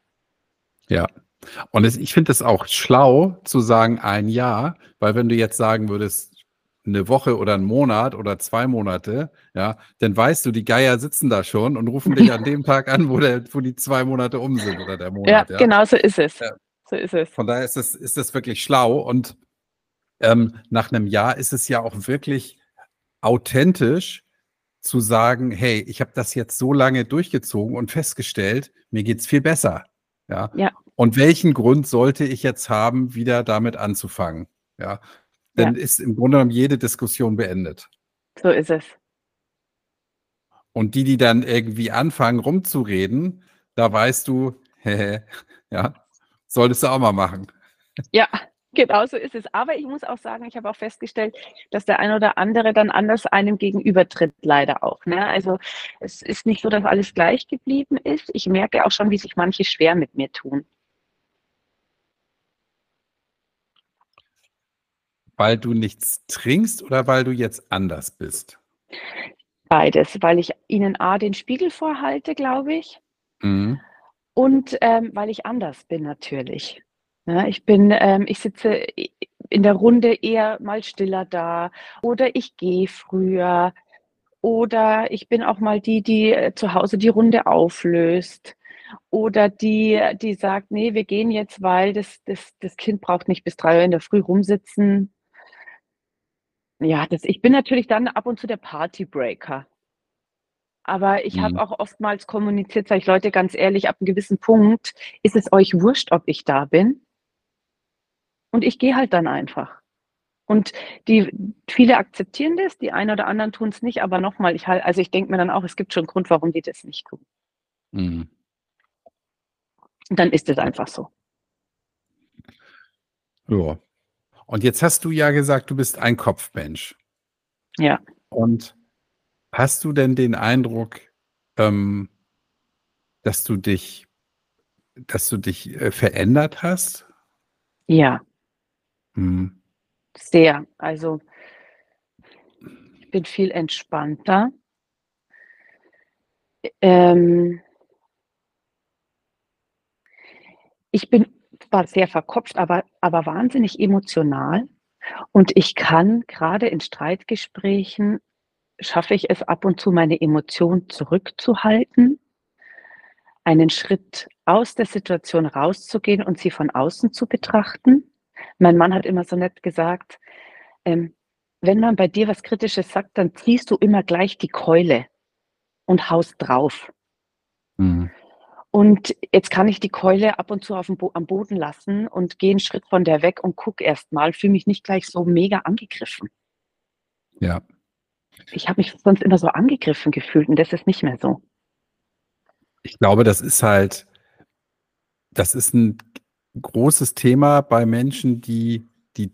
[SPEAKER 1] Ja. Und es ich finde das auch schlau zu sagen 1 Jahr, weil wenn du jetzt sagen würdest 'ne Woche oder 'n Monat oder 2 Monate, ja, dann weißt du, die Geier sitzen da schon und rufen dich an [LAUGHS] dem Tag an, wo der wo die 2 Monate um sind oder der
[SPEAKER 2] Ja,
[SPEAKER 1] Monat, ja?
[SPEAKER 2] genau so ist es.
[SPEAKER 1] Ja.
[SPEAKER 2] So ist es.
[SPEAKER 1] Von daher ist das ist das wirklich schlau und, ähm, nach 'nem Jahr ist es ja auch wirklich authentisch zu sagen: „Hey, ich habe das jetzt so lange durchgezogen und festgestellt, mir geht's viel besser.“ Ja?
[SPEAKER 2] Ja.
[SPEAKER 1] Und welchen Grund sollte ich jetzt haben, wieder damit anzufangen? Ja, dann
[SPEAKER 2] Ja.
[SPEAKER 1] ist im Grunde genommen jede Diskussion beendet.
[SPEAKER 2] So ist es.
[SPEAKER 1] Und die, die dann irgendwie anfangen rumzureden, da weißt du, [LAUGHS] ja, solltest du auch mal machen.
[SPEAKER 2] Ja, genau so ist es. Aber ich muss auch sagen, ich habe auch festgestellt, dass der ein oder andere dann anders einem gegenübertritt, leider auch, ne? Also, es ist nicht so, dass alles gleich geblieben ist. Ich merke auch schon, wie sich manche schwer mit mir tun.
[SPEAKER 1] Weil du nichts trinkst oder weil du jetzt anders bist?
[SPEAKER 2] Beides, weil ich ihnen A den Spiegel vorhalte, glaube ich.
[SPEAKER 1] Mhm.
[SPEAKER 2] Und, ähm, weil ich anders bin natürlich. Ne, ich bin ähm, ich sitze in der Runde eher mal stiller da oder ich gehe früher oder ich bin auch mal die, die, äh, zu Hause die Runde auflöst oder die die sagt: „Ne, wir gehen jetzt, weil das das das Kind braucht nicht bis 3:00 in der Früh rumsitzen.“ Ja, das ich bin natürlich dann ab und zu der Partybreaker. Aber ich habe
[SPEAKER 1] Mhm.
[SPEAKER 2] auch oftmals kommuniziert, sage ich: „Leute, ganz ehrlich, ab 'nem gewissen Punkt ist es euch wurscht, ob ich da bin.“ Und ich gehe halt dann einfach. Und die viele akzeptieren das, die einen oder anderen tun's nicht, aber noch mal, ich hal also, ich denke mir dann auch, es gibt schon 'n Grund, warum die das nicht tun.
[SPEAKER 1] Mhm.
[SPEAKER 2] Und dann ist es einfach so.
[SPEAKER 1] Ja. Und jetzt hast du ja gesagt, du bist ein Kopfmensch.
[SPEAKER 2] Ja.
[SPEAKER 1] Und hast du denn den Eindruck, ähm dass du dich dass du dich, äh, verändert hast?
[SPEAKER 2] Ja.
[SPEAKER 1] Mhm.
[SPEAKER 2] Sehr. Also ich bin viel entspannter. Ähm ich bin zwar sehr verkopft, aber aber wahnsinnig emotional und ich kann grade in Streitgesprächen schaffe ich es ab und zu, meine Emotionen zurückzuhalten einen Schritt aus der Situation rauszugehen und sie von außen zu betrachten. Mein Mann hat immer so nett gesagt, ähm: „Wenn man bei dir was Kritisches sagt, dann ziehst du immer gleich die Keule und haust drauf.“
[SPEAKER 1] Mhm.
[SPEAKER 2] Und jetzt kann ich die Keule ab und zu aufm Bo am Boden lassen und gehe 'n Schritt von der weg und gucke erst mal, fühle mich nicht gleich so mega angegriffen.
[SPEAKER 1] Ja.
[SPEAKER 2] Ich habe mich sonst immer so angegriffen gefühlt und das ist nicht mehr so.
[SPEAKER 1] Ich glaube, das ist halt das ist 'n großes Thema bei Menschen, die die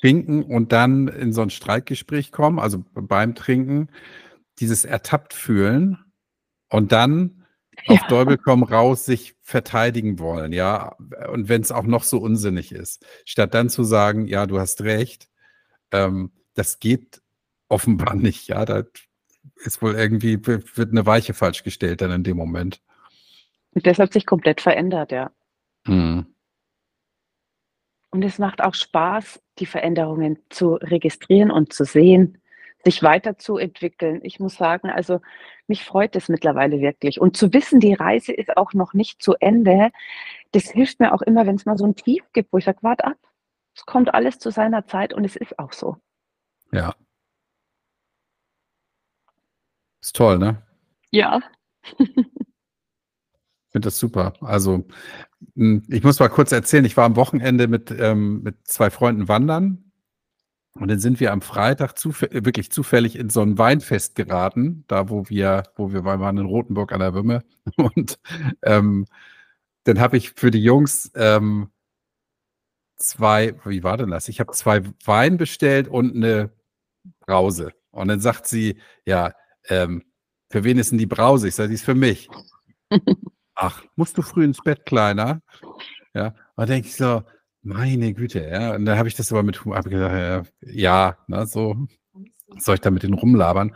[SPEAKER 1] trinken und dann in so 'n Streitgespräch kommen, also beim Trinken, dieses ertappt fühlen und dann auf
[SPEAKER 2] Ja.
[SPEAKER 1] Teufel komm raus sich verteidigen wollen, ja? Und wenn's auch noch so unsinnig ist. Statt dann zu sagen: „Ja, du hast recht“, ähm, das geht offenbar [LAUGHS] nicht, ja? Da ist wohl irgendwie wird 'ne Weiche falsch gestellt dann in dem Moment.
[SPEAKER 2] Und das hat sich komplett verändert, ja.
[SPEAKER 1] Mhm.
[SPEAKER 2] Und es macht auch Spaß, die Veränderungen zu registrieren und zu sehen, sich weiterzuentwickeln. Ich muss sagen, also, mich freut es mittlerweile wirklich. Und zu wissen, die Reise ist auch noch nicht zu Ende, das hilft mir auch immer, wenn's mal so 'n Tief gibt, wo ich sage: „Warte ab, es kommt alles zu seiner Zeit“, und es ist auch so.
[SPEAKER 1] Ja. Ist toll, ne?
[SPEAKER 2] Ja. [LAUGHS]
[SPEAKER 1] Finde das super. Also, hm, ich muss mal kurz erzählen, ich war am Wochenende mit ähm, mit 2 Freunden wandern und dann sind wir am Freitag zufä wirklich zufällig in so 'n Weinfest geraten, da wo wir wo wir waren in Rothenburg an der Wümme. [LAUGHS] Und, ähm, dann habe ich für die Jungs, ähm 2 wie war denn das? Ich habe 2 Wein bestellt und 'ne Brause. Und dann sagt sie: „Ja, ähm, für wen ist 'n die Brause?“ Ich sage: „Die ist für mich.“ [LAUGHS] „Ach, musst du früh ins Bett, Kleiner?“ Ja, und dann denke ich so: „Meine Güte“, ja? Und dann habe ich das aber mit Hu habe gesagt: „Ja, ja, ne, so, soll ich da mit denen rumlabern?“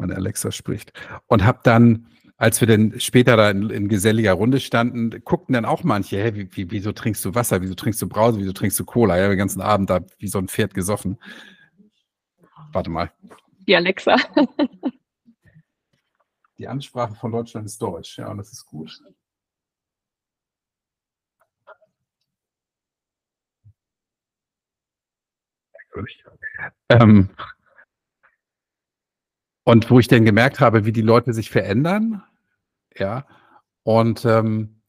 [SPEAKER 1] Meine Alexa spricht. Und habe dann, als wir dann später da in in geselliger Runde standen, guckten dann auch manche: „Hä, wie wie wieso trinkst du Wasser? Wieso trinkst du Brause? Wieso trinkst du Cola?“ Ja, den ganzen Abend da wie so 'n Pferd gesoffen. Warte mal.
[SPEAKER 2] Die Alexa.
[SPEAKER 1] Die Ansprache von Deutschland ist Deutsch, ja, und das ist gut. Ähm und wo ich dann gemerkt habe, wie die Leute sich verändern ja. Und ähm,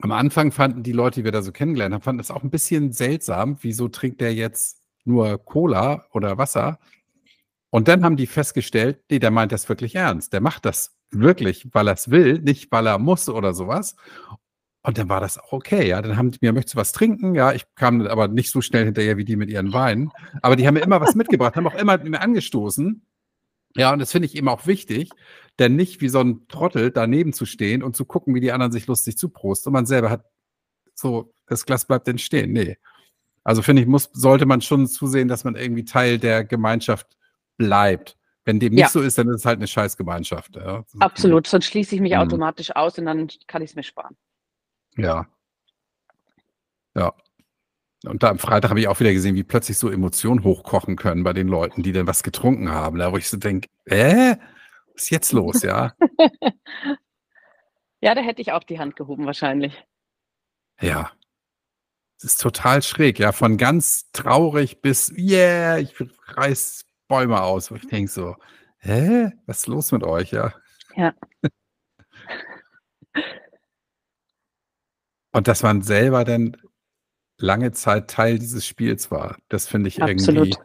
[SPEAKER 1] am Anfang fanden die Leute, die wir da so kennengelernt haben, fanden das auch ein bisschen seltsam. Wieso trinkt der jetzt nur Cola oder Wasser? Und dann haben die festgestellt, nee, der meint das wirklich ernst. Der macht das wirklich, weil er es will, nicht weil er muss oder sowas. Und dann war das auch okay, ja. Dann haben die mir, möchtest du was trinken? Ja, ich kam aber nicht so schnell hinterher wie die mit ihren Weinen. Aber die haben mir immer was mitgebracht, haben auch immer mit mir angestoßen. Ja, und das finde ich eben auch wichtig, denn nicht wie so ein Trottel daneben zu stehen und zu gucken, wie die anderen sich lustig zuprosten. Und man selber hat so, das Glas bleibt denn stehen. Nee. Also finde ich, muss, sollte man schon zusehen, dass man irgendwie Teil der Gemeinschaft bleibt. Wenn dem nicht ja. so ist, dann ist es halt eine Scheißgemeinschaft. Ja.
[SPEAKER 2] Absolut, sonst schließe ich mich mhm. automatisch aus und dann kann ich es mir sparen.
[SPEAKER 1] Ja. Ja. Und da am Freitag habe ich auch wieder gesehen, wie plötzlich so Emotionen hochkochen können bei den Leuten, die dann was getrunken haben. Da wo ich so denke, äh, was ist jetzt los, ja? [LAUGHS]
[SPEAKER 2] ja, da hätte ich auch die Hand gehoben wahrscheinlich.
[SPEAKER 1] Ja. Es ist total schräg, ja, von ganz traurig bis, yeah, ich reiß Bäume aus, wo ich denke so, hä, was ist los mit euch, ja?
[SPEAKER 2] Ja. [LAUGHS]
[SPEAKER 1] Und dass man selber dann lange Zeit Teil dieses Spiels war. Das finde ich Absolut. irgendwie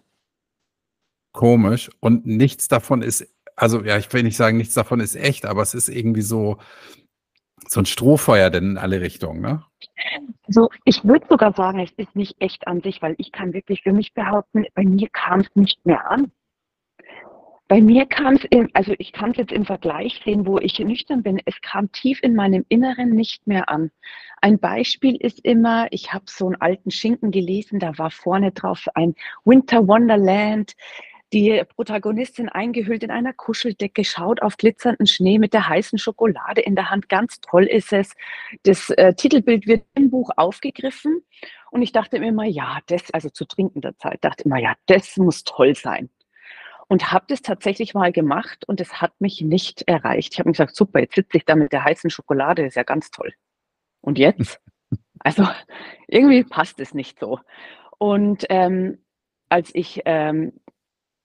[SPEAKER 1] komisch. Und nichts davon ist, also ja, ich will nicht sagen, nichts davon ist echt, aber es ist irgendwie so, so ein Strohfeuer denn in alle Richtungen, ne?
[SPEAKER 2] Also ich würde sogar sagen, es ist nicht echt an sich, weil ich kann wirklich für mich behaupten, bei mir kam es nicht mehr an. Bei mir kam es, also ich kann es jetzt im Vergleich sehen, wo ich nüchtern bin, es kam tief in meinem Inneren nicht mehr an. Ein Beispiel ist immer, ich habe so einen alten Schinken gelesen, da war vorne drauf ein Winter Wonderland. Die Protagonistin eingehüllt in einer Kuscheldecke schaut auf glitzernden Schnee mit der heißen Schokolade in der Hand. Ganz toll ist es. Das äh, Titelbild wird im Buch aufgegriffen. Und ich dachte mir immer, ja, das, also zu trinkender Zeit, dachte immer, ja, das muss toll sein und habe das tatsächlich mal gemacht und es hat mich nicht erreicht. Ich habe mir gesagt, super, jetzt sitze ich da mit der heißen Schokolade, ist ja ganz toll. Und jetzt? [LAUGHS] Also irgendwie passt es nicht so. Und ähm, als ich ähm,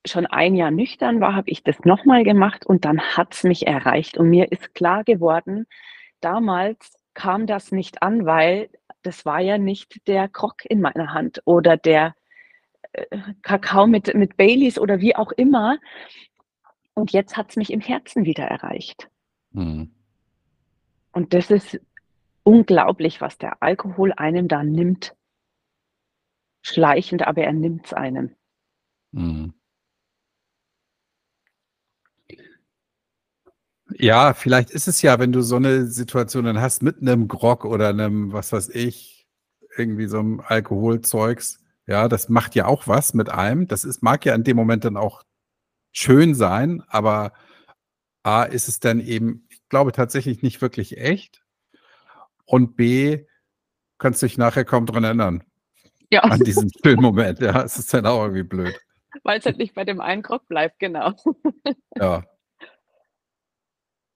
[SPEAKER 2] schon ein Jahr nüchtern war, habe ich das nochmal gemacht und dann hat es mich erreicht. Und mir ist klar geworden, damals kam das nicht an, weil das war ja nicht der Krog in meiner Hand oder der Kakao mit, mit Baileys oder wie auch immer. Und jetzt hat es mich im Herzen wieder erreicht. Mhm. Und das ist unglaublich, was der Alkohol einem da nimmt. Schleichend, aber er nimmt es einem. Mhm.
[SPEAKER 1] Ja, vielleicht ist es ja, wenn du so eine Situation dann hast mit einem Grog oder einem, was weiß ich, irgendwie so einem Alkoholzeugs, ja, das macht ja auch was mit einem. Das ist, mag ja in dem Moment dann auch schön sein, aber A, ist es dann eben, ich glaube tatsächlich nicht wirklich echt. Und B, kannst du dich nachher kaum dran erinnern. Ja. An diesen schönen Moment. Ja, es ist dann auch irgendwie blöd.
[SPEAKER 2] Weil es halt nicht bei dem einen Krog bleibt, genau.
[SPEAKER 1] Ja.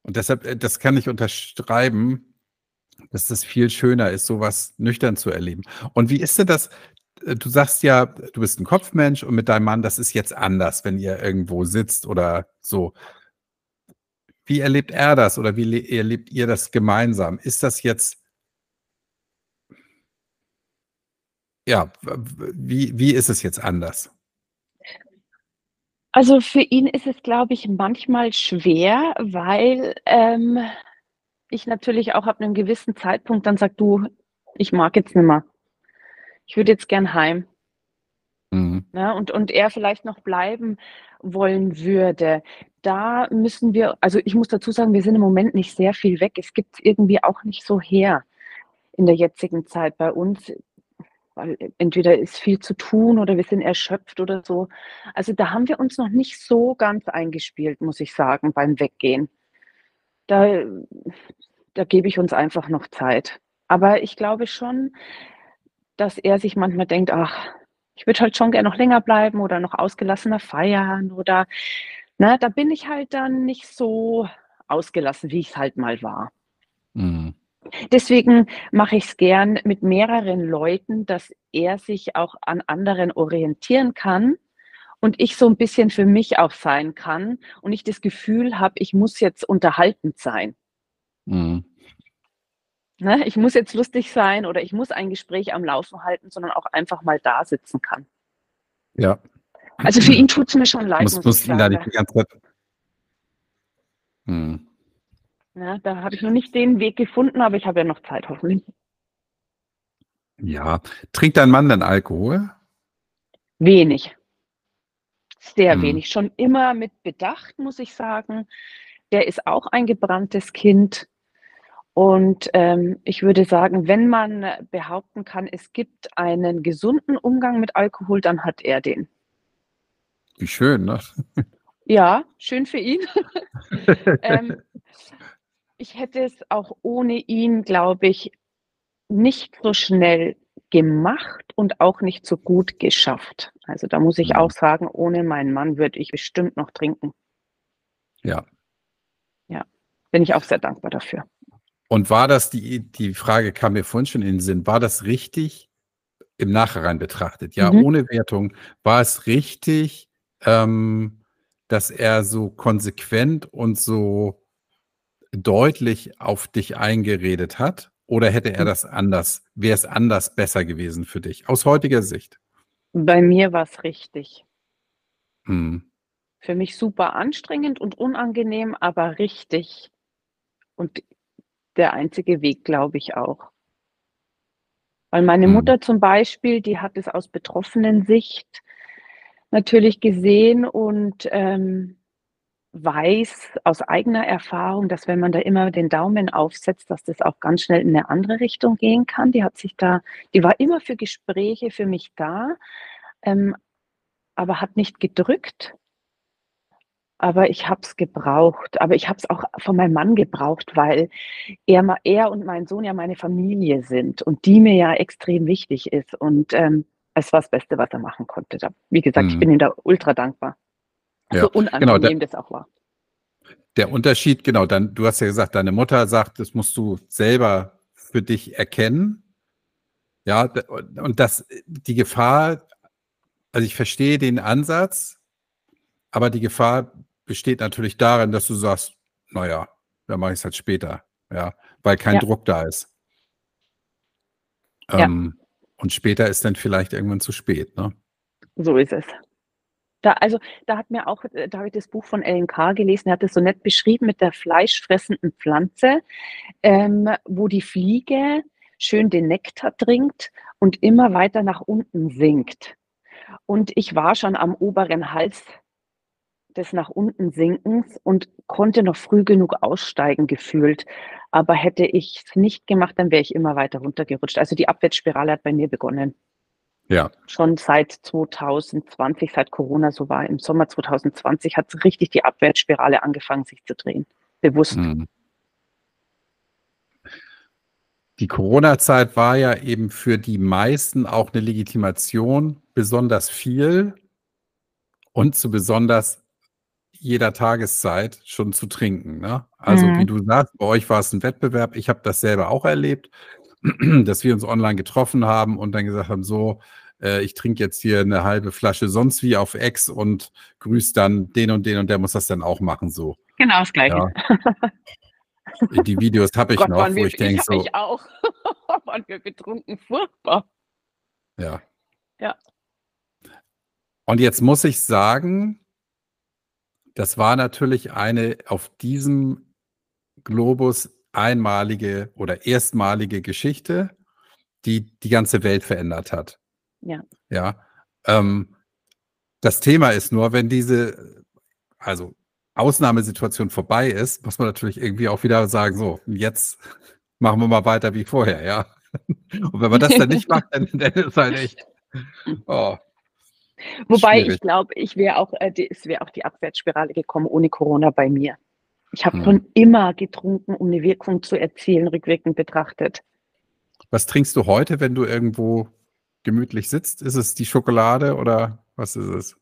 [SPEAKER 1] Und deshalb, äh, das kann ich unterschreiben, dass das viel schöner ist, sowas nüchtern zu erleben. Und wie ist denn das? Äh, du sagst ja, du bist ein Kopfmensch und mit deinem Mann, das ist jetzt anders, wenn ihr irgendwo sitzt oder so. Wie erlebt er das oder wie erlebt ihr das gemeinsam? Ist das jetzt, ja, wie, wie ist es jetzt anders?
[SPEAKER 2] Also für ihn ist es, glaube ich, manchmal schwer, weil ähm, ich natürlich auch ab einem gewissen Zeitpunkt dann sage, du, ich mag jetzt nicht mehr ich würde jetzt gern heim. Mhm. Ne, und, und er vielleicht noch bleiben wollen würde. Da müssen wir, also ich muss dazu sagen, wir sind im Moment nicht sehr viel weg. Es gibt irgendwie auch nicht so her in der jetzigen Zeit bei uns, weil entweder ist viel zu tun oder wir sind erschöpft oder so. Also da haben wir uns noch nicht so ganz eingespielt, muss ich sagen, beim Weggehen. Da, da gebe ich uns einfach noch Zeit. Aber ich glaube schon, dass er sich manchmal denkt, ach, ich würde halt schon gerne noch länger bleiben oder noch ausgelassener feiern oder na, ne, da bin ich halt dann nicht so ausgelassen, wie ich es halt mal war. Mhm. Deswegen mache ich es gern mit mehreren Leuten, dass er sich auch an anderen orientieren kann und ich so ein bisschen für mich auch sein kann und ich das Gefühl habe, ich muss jetzt unterhaltend sein. Mhm. Ne, ich muss jetzt lustig sein oder ich muss ein Gespräch am Laufen halten, sondern auch einfach mal da sitzen kann.
[SPEAKER 1] Ja.
[SPEAKER 2] Also für ihn tut es mir schon leid.
[SPEAKER 1] Muss, muss ihn da nicht die ganze Zeit.
[SPEAKER 2] Hm. Ja, da habe ich noch nicht den Weg gefunden, aber ich habe ja noch Zeit, hoffentlich.
[SPEAKER 1] Ja. Trinkt dein Mann denn Alkohol?
[SPEAKER 2] Wenig. Sehr hm. wenig. Schon immer mit Bedacht, muss ich sagen. Der ist auch ein gebranntes Kind. Und ähm, ich würde sagen, wenn man behaupten kann, es gibt einen gesunden Umgang mit Alkohol, dann hat er den.
[SPEAKER 1] Wie schön, ne?
[SPEAKER 2] Ja, schön für ihn. [LAUGHS] ähm, ich hätte es auch ohne ihn, glaube ich, nicht so schnell gemacht und auch nicht so gut geschafft. Also da muss ich mhm. auch sagen, ohne meinen Mann würde ich bestimmt noch trinken.
[SPEAKER 1] Ja.
[SPEAKER 2] Ja, bin ich auch sehr dankbar dafür.
[SPEAKER 1] Und war das, die, die Frage kam mir vorhin schon in den Sinn, war das richtig im Nachhinein betrachtet? Ja, mhm. ohne Wertung, war es richtig, ähm, dass er so konsequent und so deutlich auf dich eingeredet hat? Oder hätte er hm. das anders, wäre es anders besser gewesen für dich, aus heutiger Sicht?
[SPEAKER 2] Bei mir war es richtig. Mhm. Für mich super anstrengend und unangenehm, aber richtig. Und der einzige Weg, glaube ich auch. Weil meine mhm. Mutter zum Beispiel, die hat es aus betroffenen Sicht natürlich gesehen und ähm, weiß aus eigener Erfahrung, dass wenn man da immer den Daumen aufsetzt, dass das auch ganz schnell in eine andere Richtung gehen kann. Die hat sich da, die war immer für Gespräche für mich da, ähm, aber hat nicht gedrückt, aber ich habe es gebraucht. Aber ich habe es auch von meinem Mann gebraucht, weil er, er und mein Sohn ja meine Familie sind und die mir ja extrem wichtig ist. Und ähm, es war das Beste, was er machen konnte. Da, wie gesagt, mhm. ich bin ihm da ultra dankbar.
[SPEAKER 1] Ja, so unangenehm genau, das auch war. Der Unterschied, genau, dann, du hast ja gesagt, deine Mutter sagt, das musst du selber für dich erkennen. Ja, und das, die Gefahr, also ich verstehe den Ansatz, aber die Gefahr besteht natürlich darin, dass du sagst, naja, dann mache ich es halt später, ja, weil kein ja. Druck da ist. Ähm, ja. Und später ist dann vielleicht irgendwann zu spät, ne?
[SPEAKER 2] So ist es. Da, also, da hat mir auch, äh, da habe ich das Buch von Ellen Carr gelesen, er hat es so nett beschrieben mit der fleischfressenden Pflanze, ähm, wo die Fliege schön den Nektar trinkt und immer weiter nach unten sinkt. Und ich war schon am oberen Hals des nach unten Sinkens und konnte noch früh genug aussteigen gefühlt. Aber hätte ich es nicht gemacht, dann wäre ich immer weiter runtergerutscht. Also die Abwärtsspirale hat bei mir begonnen.
[SPEAKER 1] Ja.
[SPEAKER 2] Schon seit 2020, seit Corona so war, im Sommer 2020 hat richtig die Abwärtsspirale angefangen, sich zu drehen. Bewusst. Mhm.
[SPEAKER 1] Die Corona-Zeit war ja eben für die meisten auch eine Legitimation, besonders viel und zu besonders jeder Tageszeit schon zu trinken. Ne? Also mhm. wie du sagst, bei euch war es ein Wettbewerb. Ich habe das selber auch erlebt, [CLEARS THROAT] dass wir uns online getroffen haben und dann gesagt haben, so, äh, ich trinke jetzt hier eine halbe Flasche sonst wie auf Ex und grüß dann den und den und der muss das dann auch machen so.
[SPEAKER 2] Genau das Gleiche.
[SPEAKER 1] Ja. [LAUGHS] Die Videos habe ich Gott, noch, wo wir, ich denke so.
[SPEAKER 2] Ich auch. [LAUGHS] waren wir betrunken, furchtbar.
[SPEAKER 1] Ja.
[SPEAKER 2] Ja.
[SPEAKER 1] Und jetzt muss ich sagen, das war natürlich eine auf diesem Globus einmalige oder erstmalige Geschichte, die die ganze Welt verändert hat.
[SPEAKER 2] Ja.
[SPEAKER 1] Ja. Ähm, das Thema ist nur, wenn diese, also Ausnahmesituation vorbei ist, muss man natürlich irgendwie auch wieder sagen, so, jetzt machen wir mal weiter wie vorher, ja. [LAUGHS] Und wenn man das dann nicht [LAUGHS] macht, dann, dann ist halt echt, [LAUGHS] oh,
[SPEAKER 2] Wobei Schwierig. ich glaube, ich wäre auch, äh, die, es wäre auch die Abwärtsspirale gekommen ohne Corona bei mir. Ich habe hm. schon immer getrunken, um eine Wirkung zu erzielen, rückwirkend betrachtet.
[SPEAKER 1] Was trinkst du heute, wenn du irgendwo gemütlich sitzt? Ist es die Schokolade oder was ist es?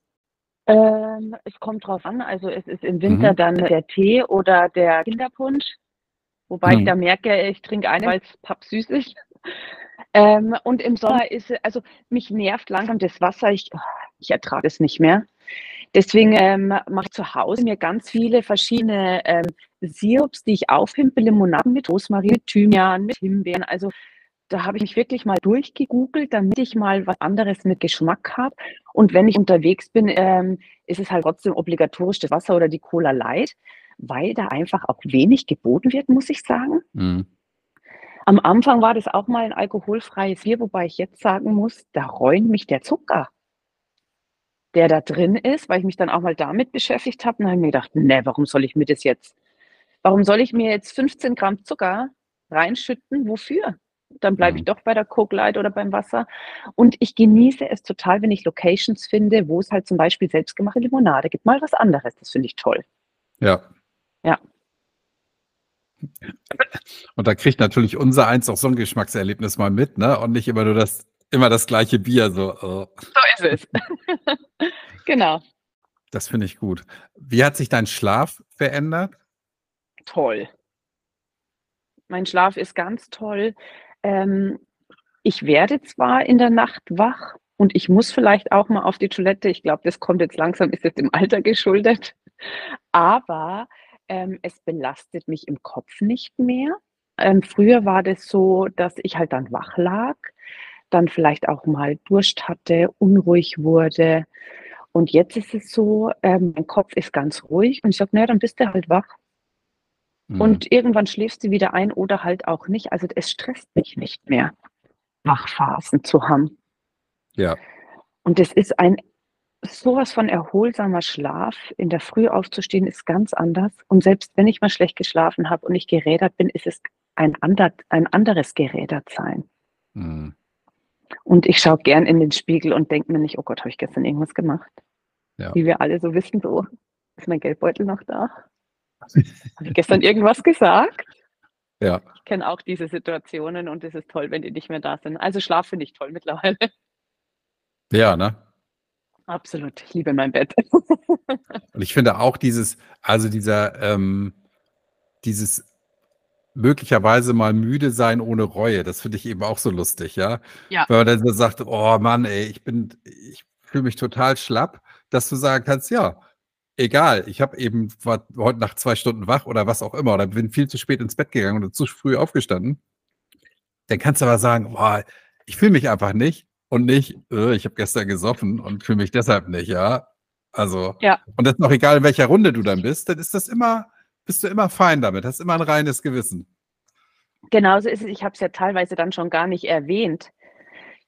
[SPEAKER 2] Ähm, es kommt drauf an. Also es ist im Winter mhm. dann der Tee oder der Kinderpunsch. Wobei mhm. ich da merke, ich trinke einen, weil es pappsüß ist. Ähm, und im Sommer ist, also mich nervt langsam das Wasser. Ich, oh, ich ertrage es nicht mehr. Deswegen ähm, mache ich zu Hause mir ganz viele verschiedene ähm, Sirups, die ich aufhimpe, Limonaden mit Rosmarin, mit Thymian, mit Himbeeren. Also da habe ich mich wirklich mal durchgegoogelt, damit ich mal was anderes mit Geschmack habe. Und wenn ich unterwegs bin, ähm, ist es halt trotzdem obligatorisch das Wasser oder die Cola Light, weil da einfach auch wenig geboten wird, muss ich sagen. Mhm. Am Anfang war das auch mal ein alkoholfreies Bier, wobei ich jetzt sagen muss, da räumt mich der Zucker, der da drin ist, weil ich mich dann auch mal damit beschäftigt habe. Und habe ich mir gedacht, ne, warum soll ich mir das jetzt, warum soll ich mir jetzt 15 Gramm Zucker reinschütten? Wofür? Dann bleibe ich mhm. doch bei der Coke Light oder beim Wasser. Und ich genieße es total, wenn ich Locations finde, wo es halt zum Beispiel selbstgemachte Limonade gibt. Mal was anderes. Das finde ich toll.
[SPEAKER 1] Ja.
[SPEAKER 2] Ja.
[SPEAKER 1] Und da kriegt natürlich unser eins auch so ein Geschmackserlebnis mal mit, ne? Und nicht immer nur das, immer das gleiche Bier. So, oh.
[SPEAKER 2] so ist es. [LAUGHS] genau.
[SPEAKER 1] Das finde ich gut. Wie hat sich dein Schlaf verändert?
[SPEAKER 2] Toll. Mein Schlaf ist ganz toll. Ähm, ich werde zwar in der Nacht wach und ich muss vielleicht auch mal auf die Toilette. Ich glaube, das kommt jetzt langsam, ist jetzt dem Alter geschuldet. Aber ähm, es belastet mich im Kopf nicht mehr. Ähm, früher war das so, dass ich halt dann wach lag, dann vielleicht auch mal Durst hatte, unruhig wurde. Und jetzt ist es so, ähm, mein Kopf ist ganz ruhig und ich sage, naja, dann bist du halt wach. Mhm. Und irgendwann schläfst du wieder ein oder halt auch nicht. Also es stresst mich nicht mehr, Wachphasen zu haben.
[SPEAKER 1] Ja.
[SPEAKER 2] Und es ist ein sowas von erholsamer Schlaf. In der Früh aufzustehen ist ganz anders. Und selbst wenn ich mal schlecht geschlafen habe und ich gerädert bin, ist es ein, ander, ein anderes gerädert sein. Mhm. Und ich schaue gern in den Spiegel und denke mir nicht, oh Gott, habe ich gestern irgendwas gemacht? Ja. Wie wir alle so wissen, so ist mein Geldbeutel noch da? Habe ich gestern [LAUGHS] irgendwas gesagt?
[SPEAKER 1] Ja.
[SPEAKER 2] Ich kenne auch diese Situationen und es ist toll, wenn die nicht mehr da sind. Also Schlaf finde ich toll mittlerweile.
[SPEAKER 1] Ja, ne?
[SPEAKER 2] Absolut. Ich liebe mein Bett.
[SPEAKER 1] und ich finde auch dieses, also dieser, ähm, dieses möglicherweise mal müde sein ohne Reue, das finde ich eben auch so lustig, ja?
[SPEAKER 2] Ja.
[SPEAKER 1] Wenn man dann so sagt, oh Mann, ey, ich bin, ich fühle mich total schlapp, dass du sagen kannst, ja, egal, ich habe eben war heute nach zwei Stunden wach oder was auch immer oder bin viel zu spät ins Bett gegangen oder zu früh aufgestanden, dann kannst du aber sagen, boah, ich fühle mich einfach nicht und nicht, äh, ich habe gestern gesoffen und fühle mich deshalb nicht, ja. Also,
[SPEAKER 2] ja.
[SPEAKER 1] und das ist auch egal, in welcher Runde du dann bist, dann ist das immer, bist du immer fein damit, hast immer ein reines Gewissen.
[SPEAKER 2] Genauso ist es, ich habe es ja teilweise dann schon gar nicht erwähnt,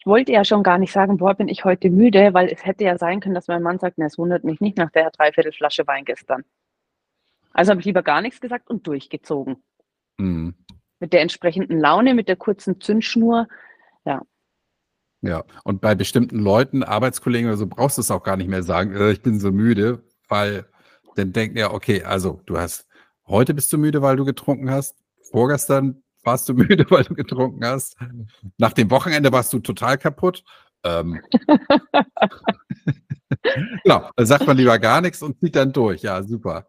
[SPEAKER 2] ich wollte ja schon gar nicht sagen, boah, bin ich heute müde, weil es hätte ja sein können, dass mein Mann sagt, es wundert mich nicht nach der Dreiviertelflasche Wein gestern. Also habe ich lieber gar nichts gesagt und durchgezogen. Mhm. Mit der entsprechenden Laune, mit der kurzen Zündschnur, ja.
[SPEAKER 1] Ja, und bei bestimmten Leuten, Arbeitskollegen oder so, brauchst du es auch gar nicht mehr sagen, äh, ich bin so müde, weil dann denken ja, okay, also du hast, heute bist du müde, weil du getrunken hast, vorgestern warst du [LAUGHS] müde, weil du getrunken hast. Nach dem Wochenende warst du total kaputt. Ähm. [LAUGHS] genau, da sagt man lieber gar nichts und zieht dann durch. Ja, super.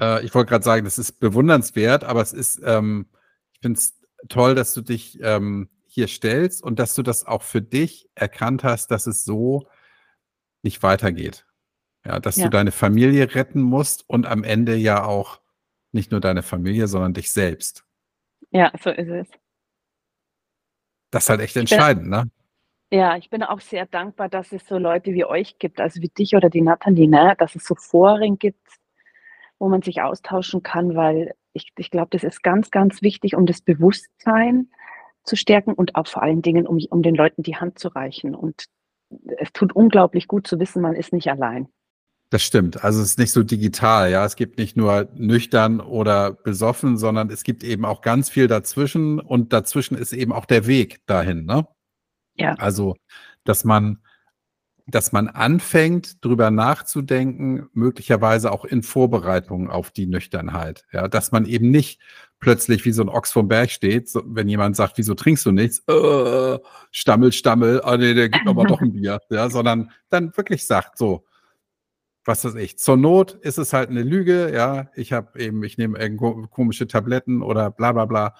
[SPEAKER 1] Äh, ich wollte gerade sagen, das ist bewundernswert, aber es ist, ähm, ich finde es toll, dass du dich ähm, hier stellst und dass du das auch für dich erkannt hast, dass es so nicht weitergeht. Ja, dass ja. du deine Familie retten musst und am Ende ja auch nicht nur deine Familie, sondern dich selbst.
[SPEAKER 2] Ja, so ist es.
[SPEAKER 1] Das ist halt echt entscheidend, ne?
[SPEAKER 2] Ja, ich bin auch sehr dankbar, dass es so Leute wie euch gibt, also wie dich oder die Nathalie, ne? dass es so Foren gibt, wo man sich austauschen kann, weil ich, ich glaube, das ist ganz, ganz wichtig, um das Bewusstsein zu stärken und auch vor allen Dingen, um, um den Leuten die Hand zu reichen. Und es tut unglaublich gut zu wissen, man ist nicht allein.
[SPEAKER 1] Das stimmt. Also es ist nicht so digital, ja. Es gibt nicht nur nüchtern oder besoffen, sondern es gibt eben auch ganz viel dazwischen und dazwischen ist eben auch der Weg dahin, ne?
[SPEAKER 2] Ja.
[SPEAKER 1] Also, dass man, dass man anfängt, drüber nachzudenken, möglicherweise auch in Vorbereitung auf die Nüchternheit, ja, dass man eben nicht plötzlich wie so ein Ochs vom Berg steht, so, wenn jemand sagt, wieso trinkst du nichts? Äh, stammel, stammel, ah nee, der gibt aber doch ein Bier, ja, sondern dann wirklich sagt so, was weiß ich, zur Not ist es halt eine Lüge, ja, ich habe eben, ich nehme irgendwo komische Tabletten oder bla bla bla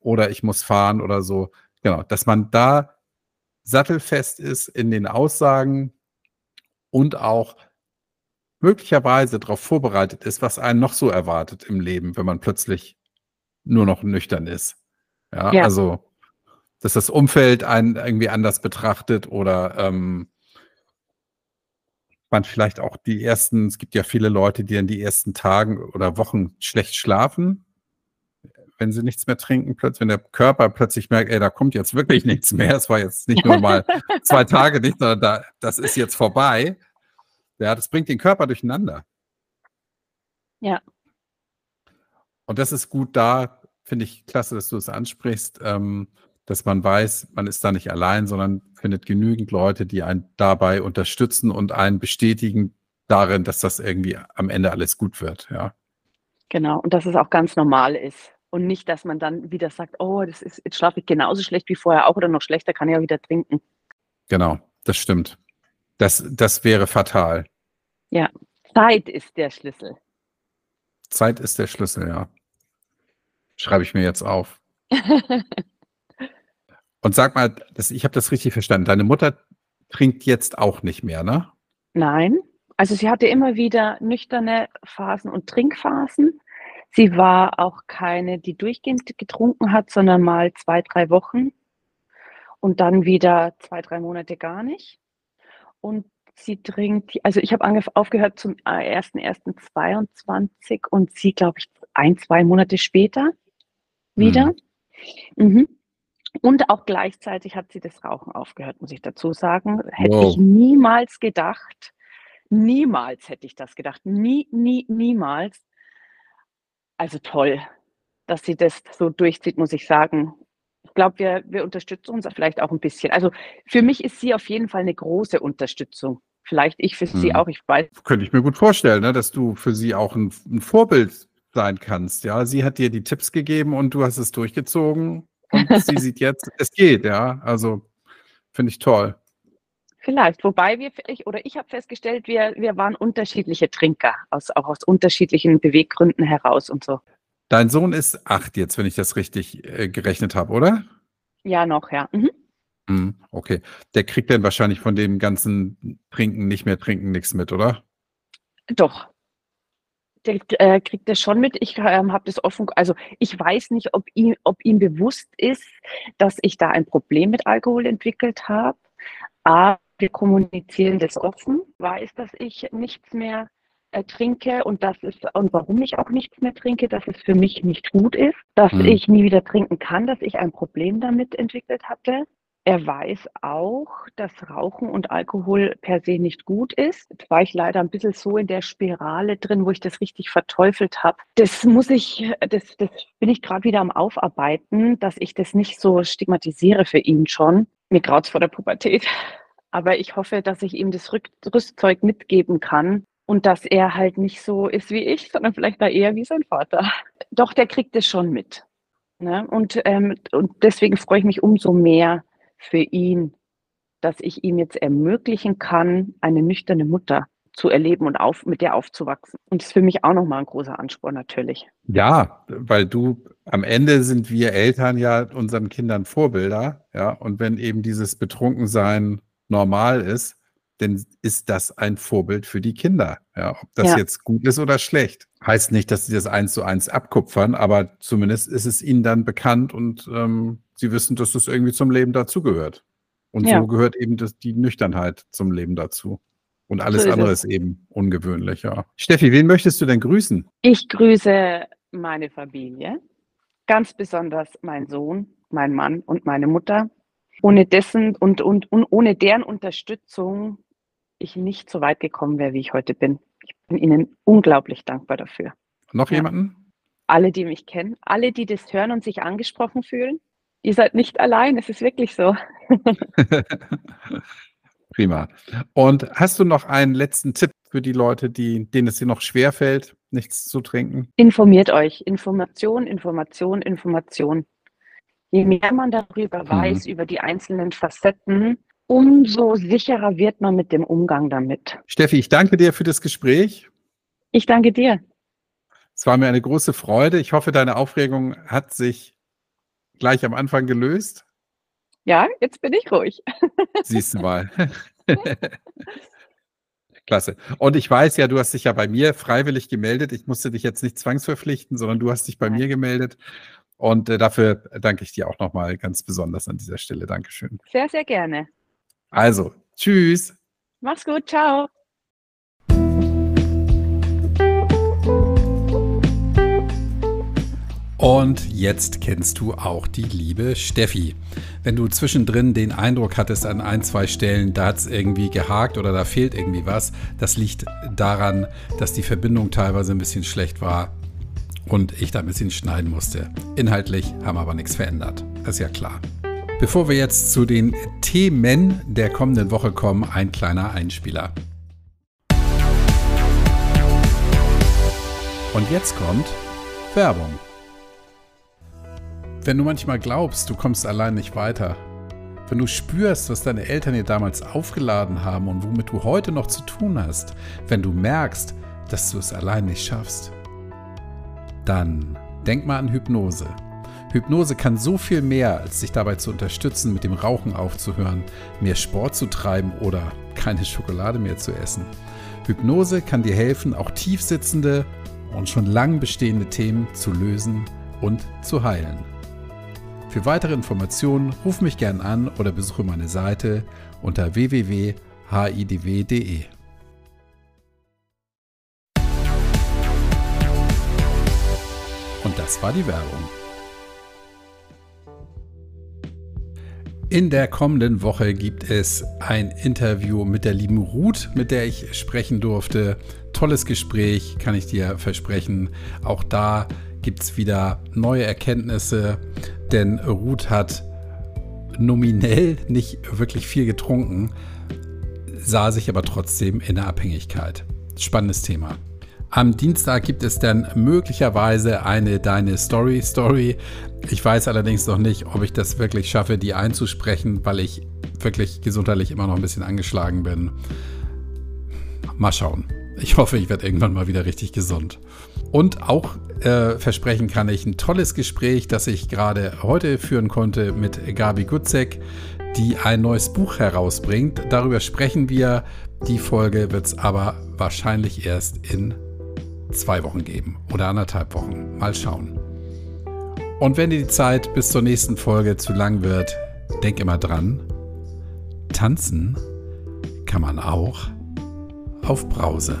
[SPEAKER 1] oder ich muss fahren oder so. Genau, dass man da sattelfest ist in den Aussagen und auch möglicherweise darauf vorbereitet ist, was einen noch so erwartet im Leben, wenn man plötzlich nur noch nüchtern ist. Ja,
[SPEAKER 2] Ja.
[SPEAKER 1] also, dass das Umfeld einen irgendwie anders betrachtet oder ähm, man vielleicht auch die ersten, es gibt ja viele Leute, die dann die ersten Tagen oder Wochen schlecht schlafen, wenn sie nichts mehr trinken, plötzlich, wenn der Körper plötzlich merkt, ey, da kommt jetzt wirklich [LAUGHS] nichts mehr. Es war jetzt nicht nur mal [LAUGHS] zwei Tage nicht, sondern da, das ist jetzt vorbei. Ja, das bringt den Körper durcheinander.
[SPEAKER 2] Ja.
[SPEAKER 1] Und das ist gut da, finde ich klasse, dass du es ansprichst, ähm, dass man weiß, man ist da nicht allein, sondern findet genügend Leute, die einen dabei unterstützen und einen bestätigen darin, dass das irgendwie am Ende alles gut wird. Ja,
[SPEAKER 2] Genau. Und dass es auch ganz normal ist. Und nicht, dass man dann wieder sagt, oh, das ist, jetzt schlafe ich genauso schlecht wie vorher auch oder noch schlechter, kann ich auch wieder trinken.
[SPEAKER 1] genau, das stimmt. Das, das wäre fatal.
[SPEAKER 2] Zeit ist der Schlüssel.
[SPEAKER 1] Zeit ist der Schlüssel, ja. Schreibe ich mir jetzt auf. [LAUGHS] Und sag mal, das, ich habe das richtig verstanden. Deine Mutter trinkt jetzt auch nicht mehr, ne?
[SPEAKER 2] Nein, also sie hatte immer wieder nüchterne Phasen und Trinkphasen. Sie war auch keine, die durchgehend getrunken hat, sondern mal zwei, drei Wochen und dann wieder zwei, drei Monate gar nicht. Und sie trinkt, also ich habe aufgehört zum äh, 1.1.22 und sie, glaube ich, ein, zwei Monate später wieder. Mhm. Und auch gleichzeitig hat sie das Rauchen aufgehört, muss ich dazu sagen. Hätte
[SPEAKER 1] Wow.
[SPEAKER 2] ich niemals gedacht. Niemals hätte ich das gedacht. Nie, nie, niemals. Also toll, dass sie das so durchzieht, muss ich sagen. Ich glaube, wir, wir unterstützen uns vielleicht auch ein bisschen. Also für mich ist sie auf jeden Fall eine große Unterstützung. Vielleicht ich für sie
[SPEAKER 1] Mhm.
[SPEAKER 2] auch. Ich weiß,
[SPEAKER 1] Könnte ich mir gut vorstellen, ne, dass du für sie auch ein, ein Vorbild sein kannst. Ja, sie hat dir die Tipps gegeben und du hast es durchgezogen und sie sieht jetzt, es geht, ja. Also finde ich toll.
[SPEAKER 2] Vielleicht, wobei wir, ich, oder ich habe festgestellt, wir, wir waren unterschiedliche Trinker, aus, auch aus unterschiedlichen Beweggründen heraus und so.
[SPEAKER 1] Dein Sohn ist acht jetzt, wenn ich das richtig äh, gerechnet habe, oder?
[SPEAKER 2] Ja, noch, ja. Mhm.
[SPEAKER 1] Mhm, okay. Der kriegt dann wahrscheinlich von dem ganzen Trinken, nicht mehr trinken, nichts mit, oder?
[SPEAKER 2] Doch. Der äh, kriegt das schon mit. Ich ähm, habe das offen, also ich weiß nicht, ob ihm, ob ihm bewusst ist, dass ich da ein Problem mit Alkohol entwickelt habe. Aber wir kommunizieren das offen, weiß, dass ich nichts mehr äh, trinke und das ist und warum ich auch nichts mehr trinke, dass es für mich nicht gut ist, dass
[SPEAKER 1] Mhm.
[SPEAKER 2] ich nie wieder trinken kann, dass ich ein Problem damit entwickelt hatte. Er weiß auch, dass Rauchen und Alkohol per se nicht gut ist. Jetzt war ich leider ein bisschen so in der Spirale drin, wo ich das richtig verteufelt habe. Das muss ich, das, das bin ich gerade wieder am Aufarbeiten, dass ich das nicht so stigmatisiere für ihn schon. Mir graut's vor der Pubertät. Aber ich hoffe, dass ich ihm das Rüstzeug mitgeben kann und dass er halt nicht so ist wie ich, sondern vielleicht da eher wie sein Vater. Doch, der kriegt es schon mit. Ne? Und, ähm, und deswegen freue ich mich umso mehr für ihn, dass ich ihm jetzt ermöglichen kann, eine nüchterne Mutter zu erleben und auf, mit der aufzuwachsen. Und das ist für mich auch nochmal ein großer Ansporn natürlich.
[SPEAKER 1] Ja, weil du am Ende sind wir Eltern ja unseren Kindern Vorbilder, ja, und wenn eben dieses Betrunkensein normal ist, dann ist das ein Vorbild für die Kinder, ja, ob das
[SPEAKER 2] Ja.
[SPEAKER 1] jetzt gut ist oder schlecht. Heißt nicht, dass sie das eins zu eins abkupfern, aber zumindest ist es ihnen dann bekannt und ähm, sie wissen, dass das irgendwie zum Leben dazugehört. Und
[SPEAKER 2] Ja.
[SPEAKER 1] so gehört eben das, die Nüchternheit zum Leben dazu. Und alles
[SPEAKER 2] So ist
[SPEAKER 1] andere
[SPEAKER 2] es.
[SPEAKER 1] ist eben ungewöhnlich, ja. Steffi, wen möchtest du denn grüßen?
[SPEAKER 2] Ich grüße meine Familie, ganz besonders meinen Sohn, meinen Mann und meine Mutter. Ohne dessen und, und, und ohne deren Unterstützung ich nicht so weit gekommen wäre, wie ich heute bin. Ich bin ihnen unglaublich dankbar dafür.
[SPEAKER 1] Noch
[SPEAKER 2] Ja.
[SPEAKER 1] jemanden?
[SPEAKER 2] Alle, die mich kennen, alle, die das hören und sich angesprochen fühlen, ihr seid nicht allein, es ist wirklich so. [LAUGHS]
[SPEAKER 1] Prima. Und hast du noch einen letzten Tipp für die Leute, die, denen es hier noch schwerfällt, nichts zu trinken?
[SPEAKER 2] Informiert euch. Information, Information, Information. Je mehr man darüber
[SPEAKER 1] Mhm.
[SPEAKER 2] weiß, über die einzelnen Facetten, umso sicherer wird man mit dem Umgang damit.
[SPEAKER 1] Steffi, ich danke dir für das Gespräch.
[SPEAKER 2] Ich danke dir.
[SPEAKER 1] Es war mir eine große Freude. Ich hoffe, deine Aufregung hat sich gleich am Anfang gelöst.
[SPEAKER 2] Ja, jetzt bin ich ruhig. [LAUGHS]
[SPEAKER 1] Siehst du mal. Klasse. Und ich weiß ja, du hast dich ja bei mir freiwillig gemeldet. Ich musste dich jetzt nicht zwangsverpflichten, sondern du hast dich bei Nein. mir gemeldet. Und äh, dafür danke ich dir auch nochmal ganz besonders an dieser Stelle. Dankeschön.
[SPEAKER 2] Sehr, sehr gerne.
[SPEAKER 1] Also, tschüss.
[SPEAKER 2] Mach's gut. Ciao.
[SPEAKER 1] Und jetzt kennst du auch die liebe Steffi. Wenn du zwischendrin den Eindruck hattest an ein, zwei Stellen, da hat es irgendwie gehakt oder da fehlt irgendwie was, das liegt daran, dass die Verbindung teilweise ein bisschen schlecht war und ich da ein bisschen schneiden musste. Inhaltlich haben aber nichts verändert. Ist ja klar. Bevor wir jetzt zu den Themen der kommenden Woche kommen, ein kleiner Einspieler. Und jetzt kommt Werbung. Wenn du manchmal glaubst, du kommst allein nicht weiter, wenn du spürst, was deine Eltern dir damals aufgeladen haben und womit du heute noch zu tun hast, wenn du merkst, dass du es allein nicht schaffst, dann denk mal an Hypnose. Hypnose kann so viel mehr, als dich dabei zu unterstützen, mit dem Rauchen aufzuhören, mehr Sport zu treiben oder keine Schokolade mehr zu essen. Hypnose kann dir helfen, auch tiefsitzende und schon lang bestehende Themen zu lösen und zu heilen. Für weitere Informationen ruf mich gern an oder besuche meine Seite unter www.hidw.de. Und das war die Werbung. In der kommenden Woche gibt es ein Interview mit der lieben Ruth, mit der ich sprechen durfte. Tolles Gespräch, kann ich dir versprechen. Auch da gibt es wieder neue Erkenntnisse, denn Ruth hat nominell nicht wirklich viel getrunken, sah sich aber trotzdem in der Abhängigkeit. Spannendes Thema. Am Dienstag gibt es dann möglicherweise eine Deine Story Story. Ich weiß allerdings noch nicht, ob ich das wirklich schaffe, die einzusprechen, weil ich wirklich gesundheitlich immer noch ein bisschen angeschlagen bin. Mal schauen. Ich hoffe, ich werde irgendwann mal wieder richtig gesund. Und auch äh, versprechen kann ich ein tolles Gespräch, das ich gerade heute führen konnte mit Gabi Gutzek, die ein neues Buch herausbringt. Darüber sprechen wir. Die Folge wird es aber wahrscheinlich erst in zwei Wochen geben oder anderthalb Wochen. Mal schauen. Und wenn dir die Zeit bis zur nächsten Folge zu lang wird, denk immer dran, tanzen kann man auch auf Brause.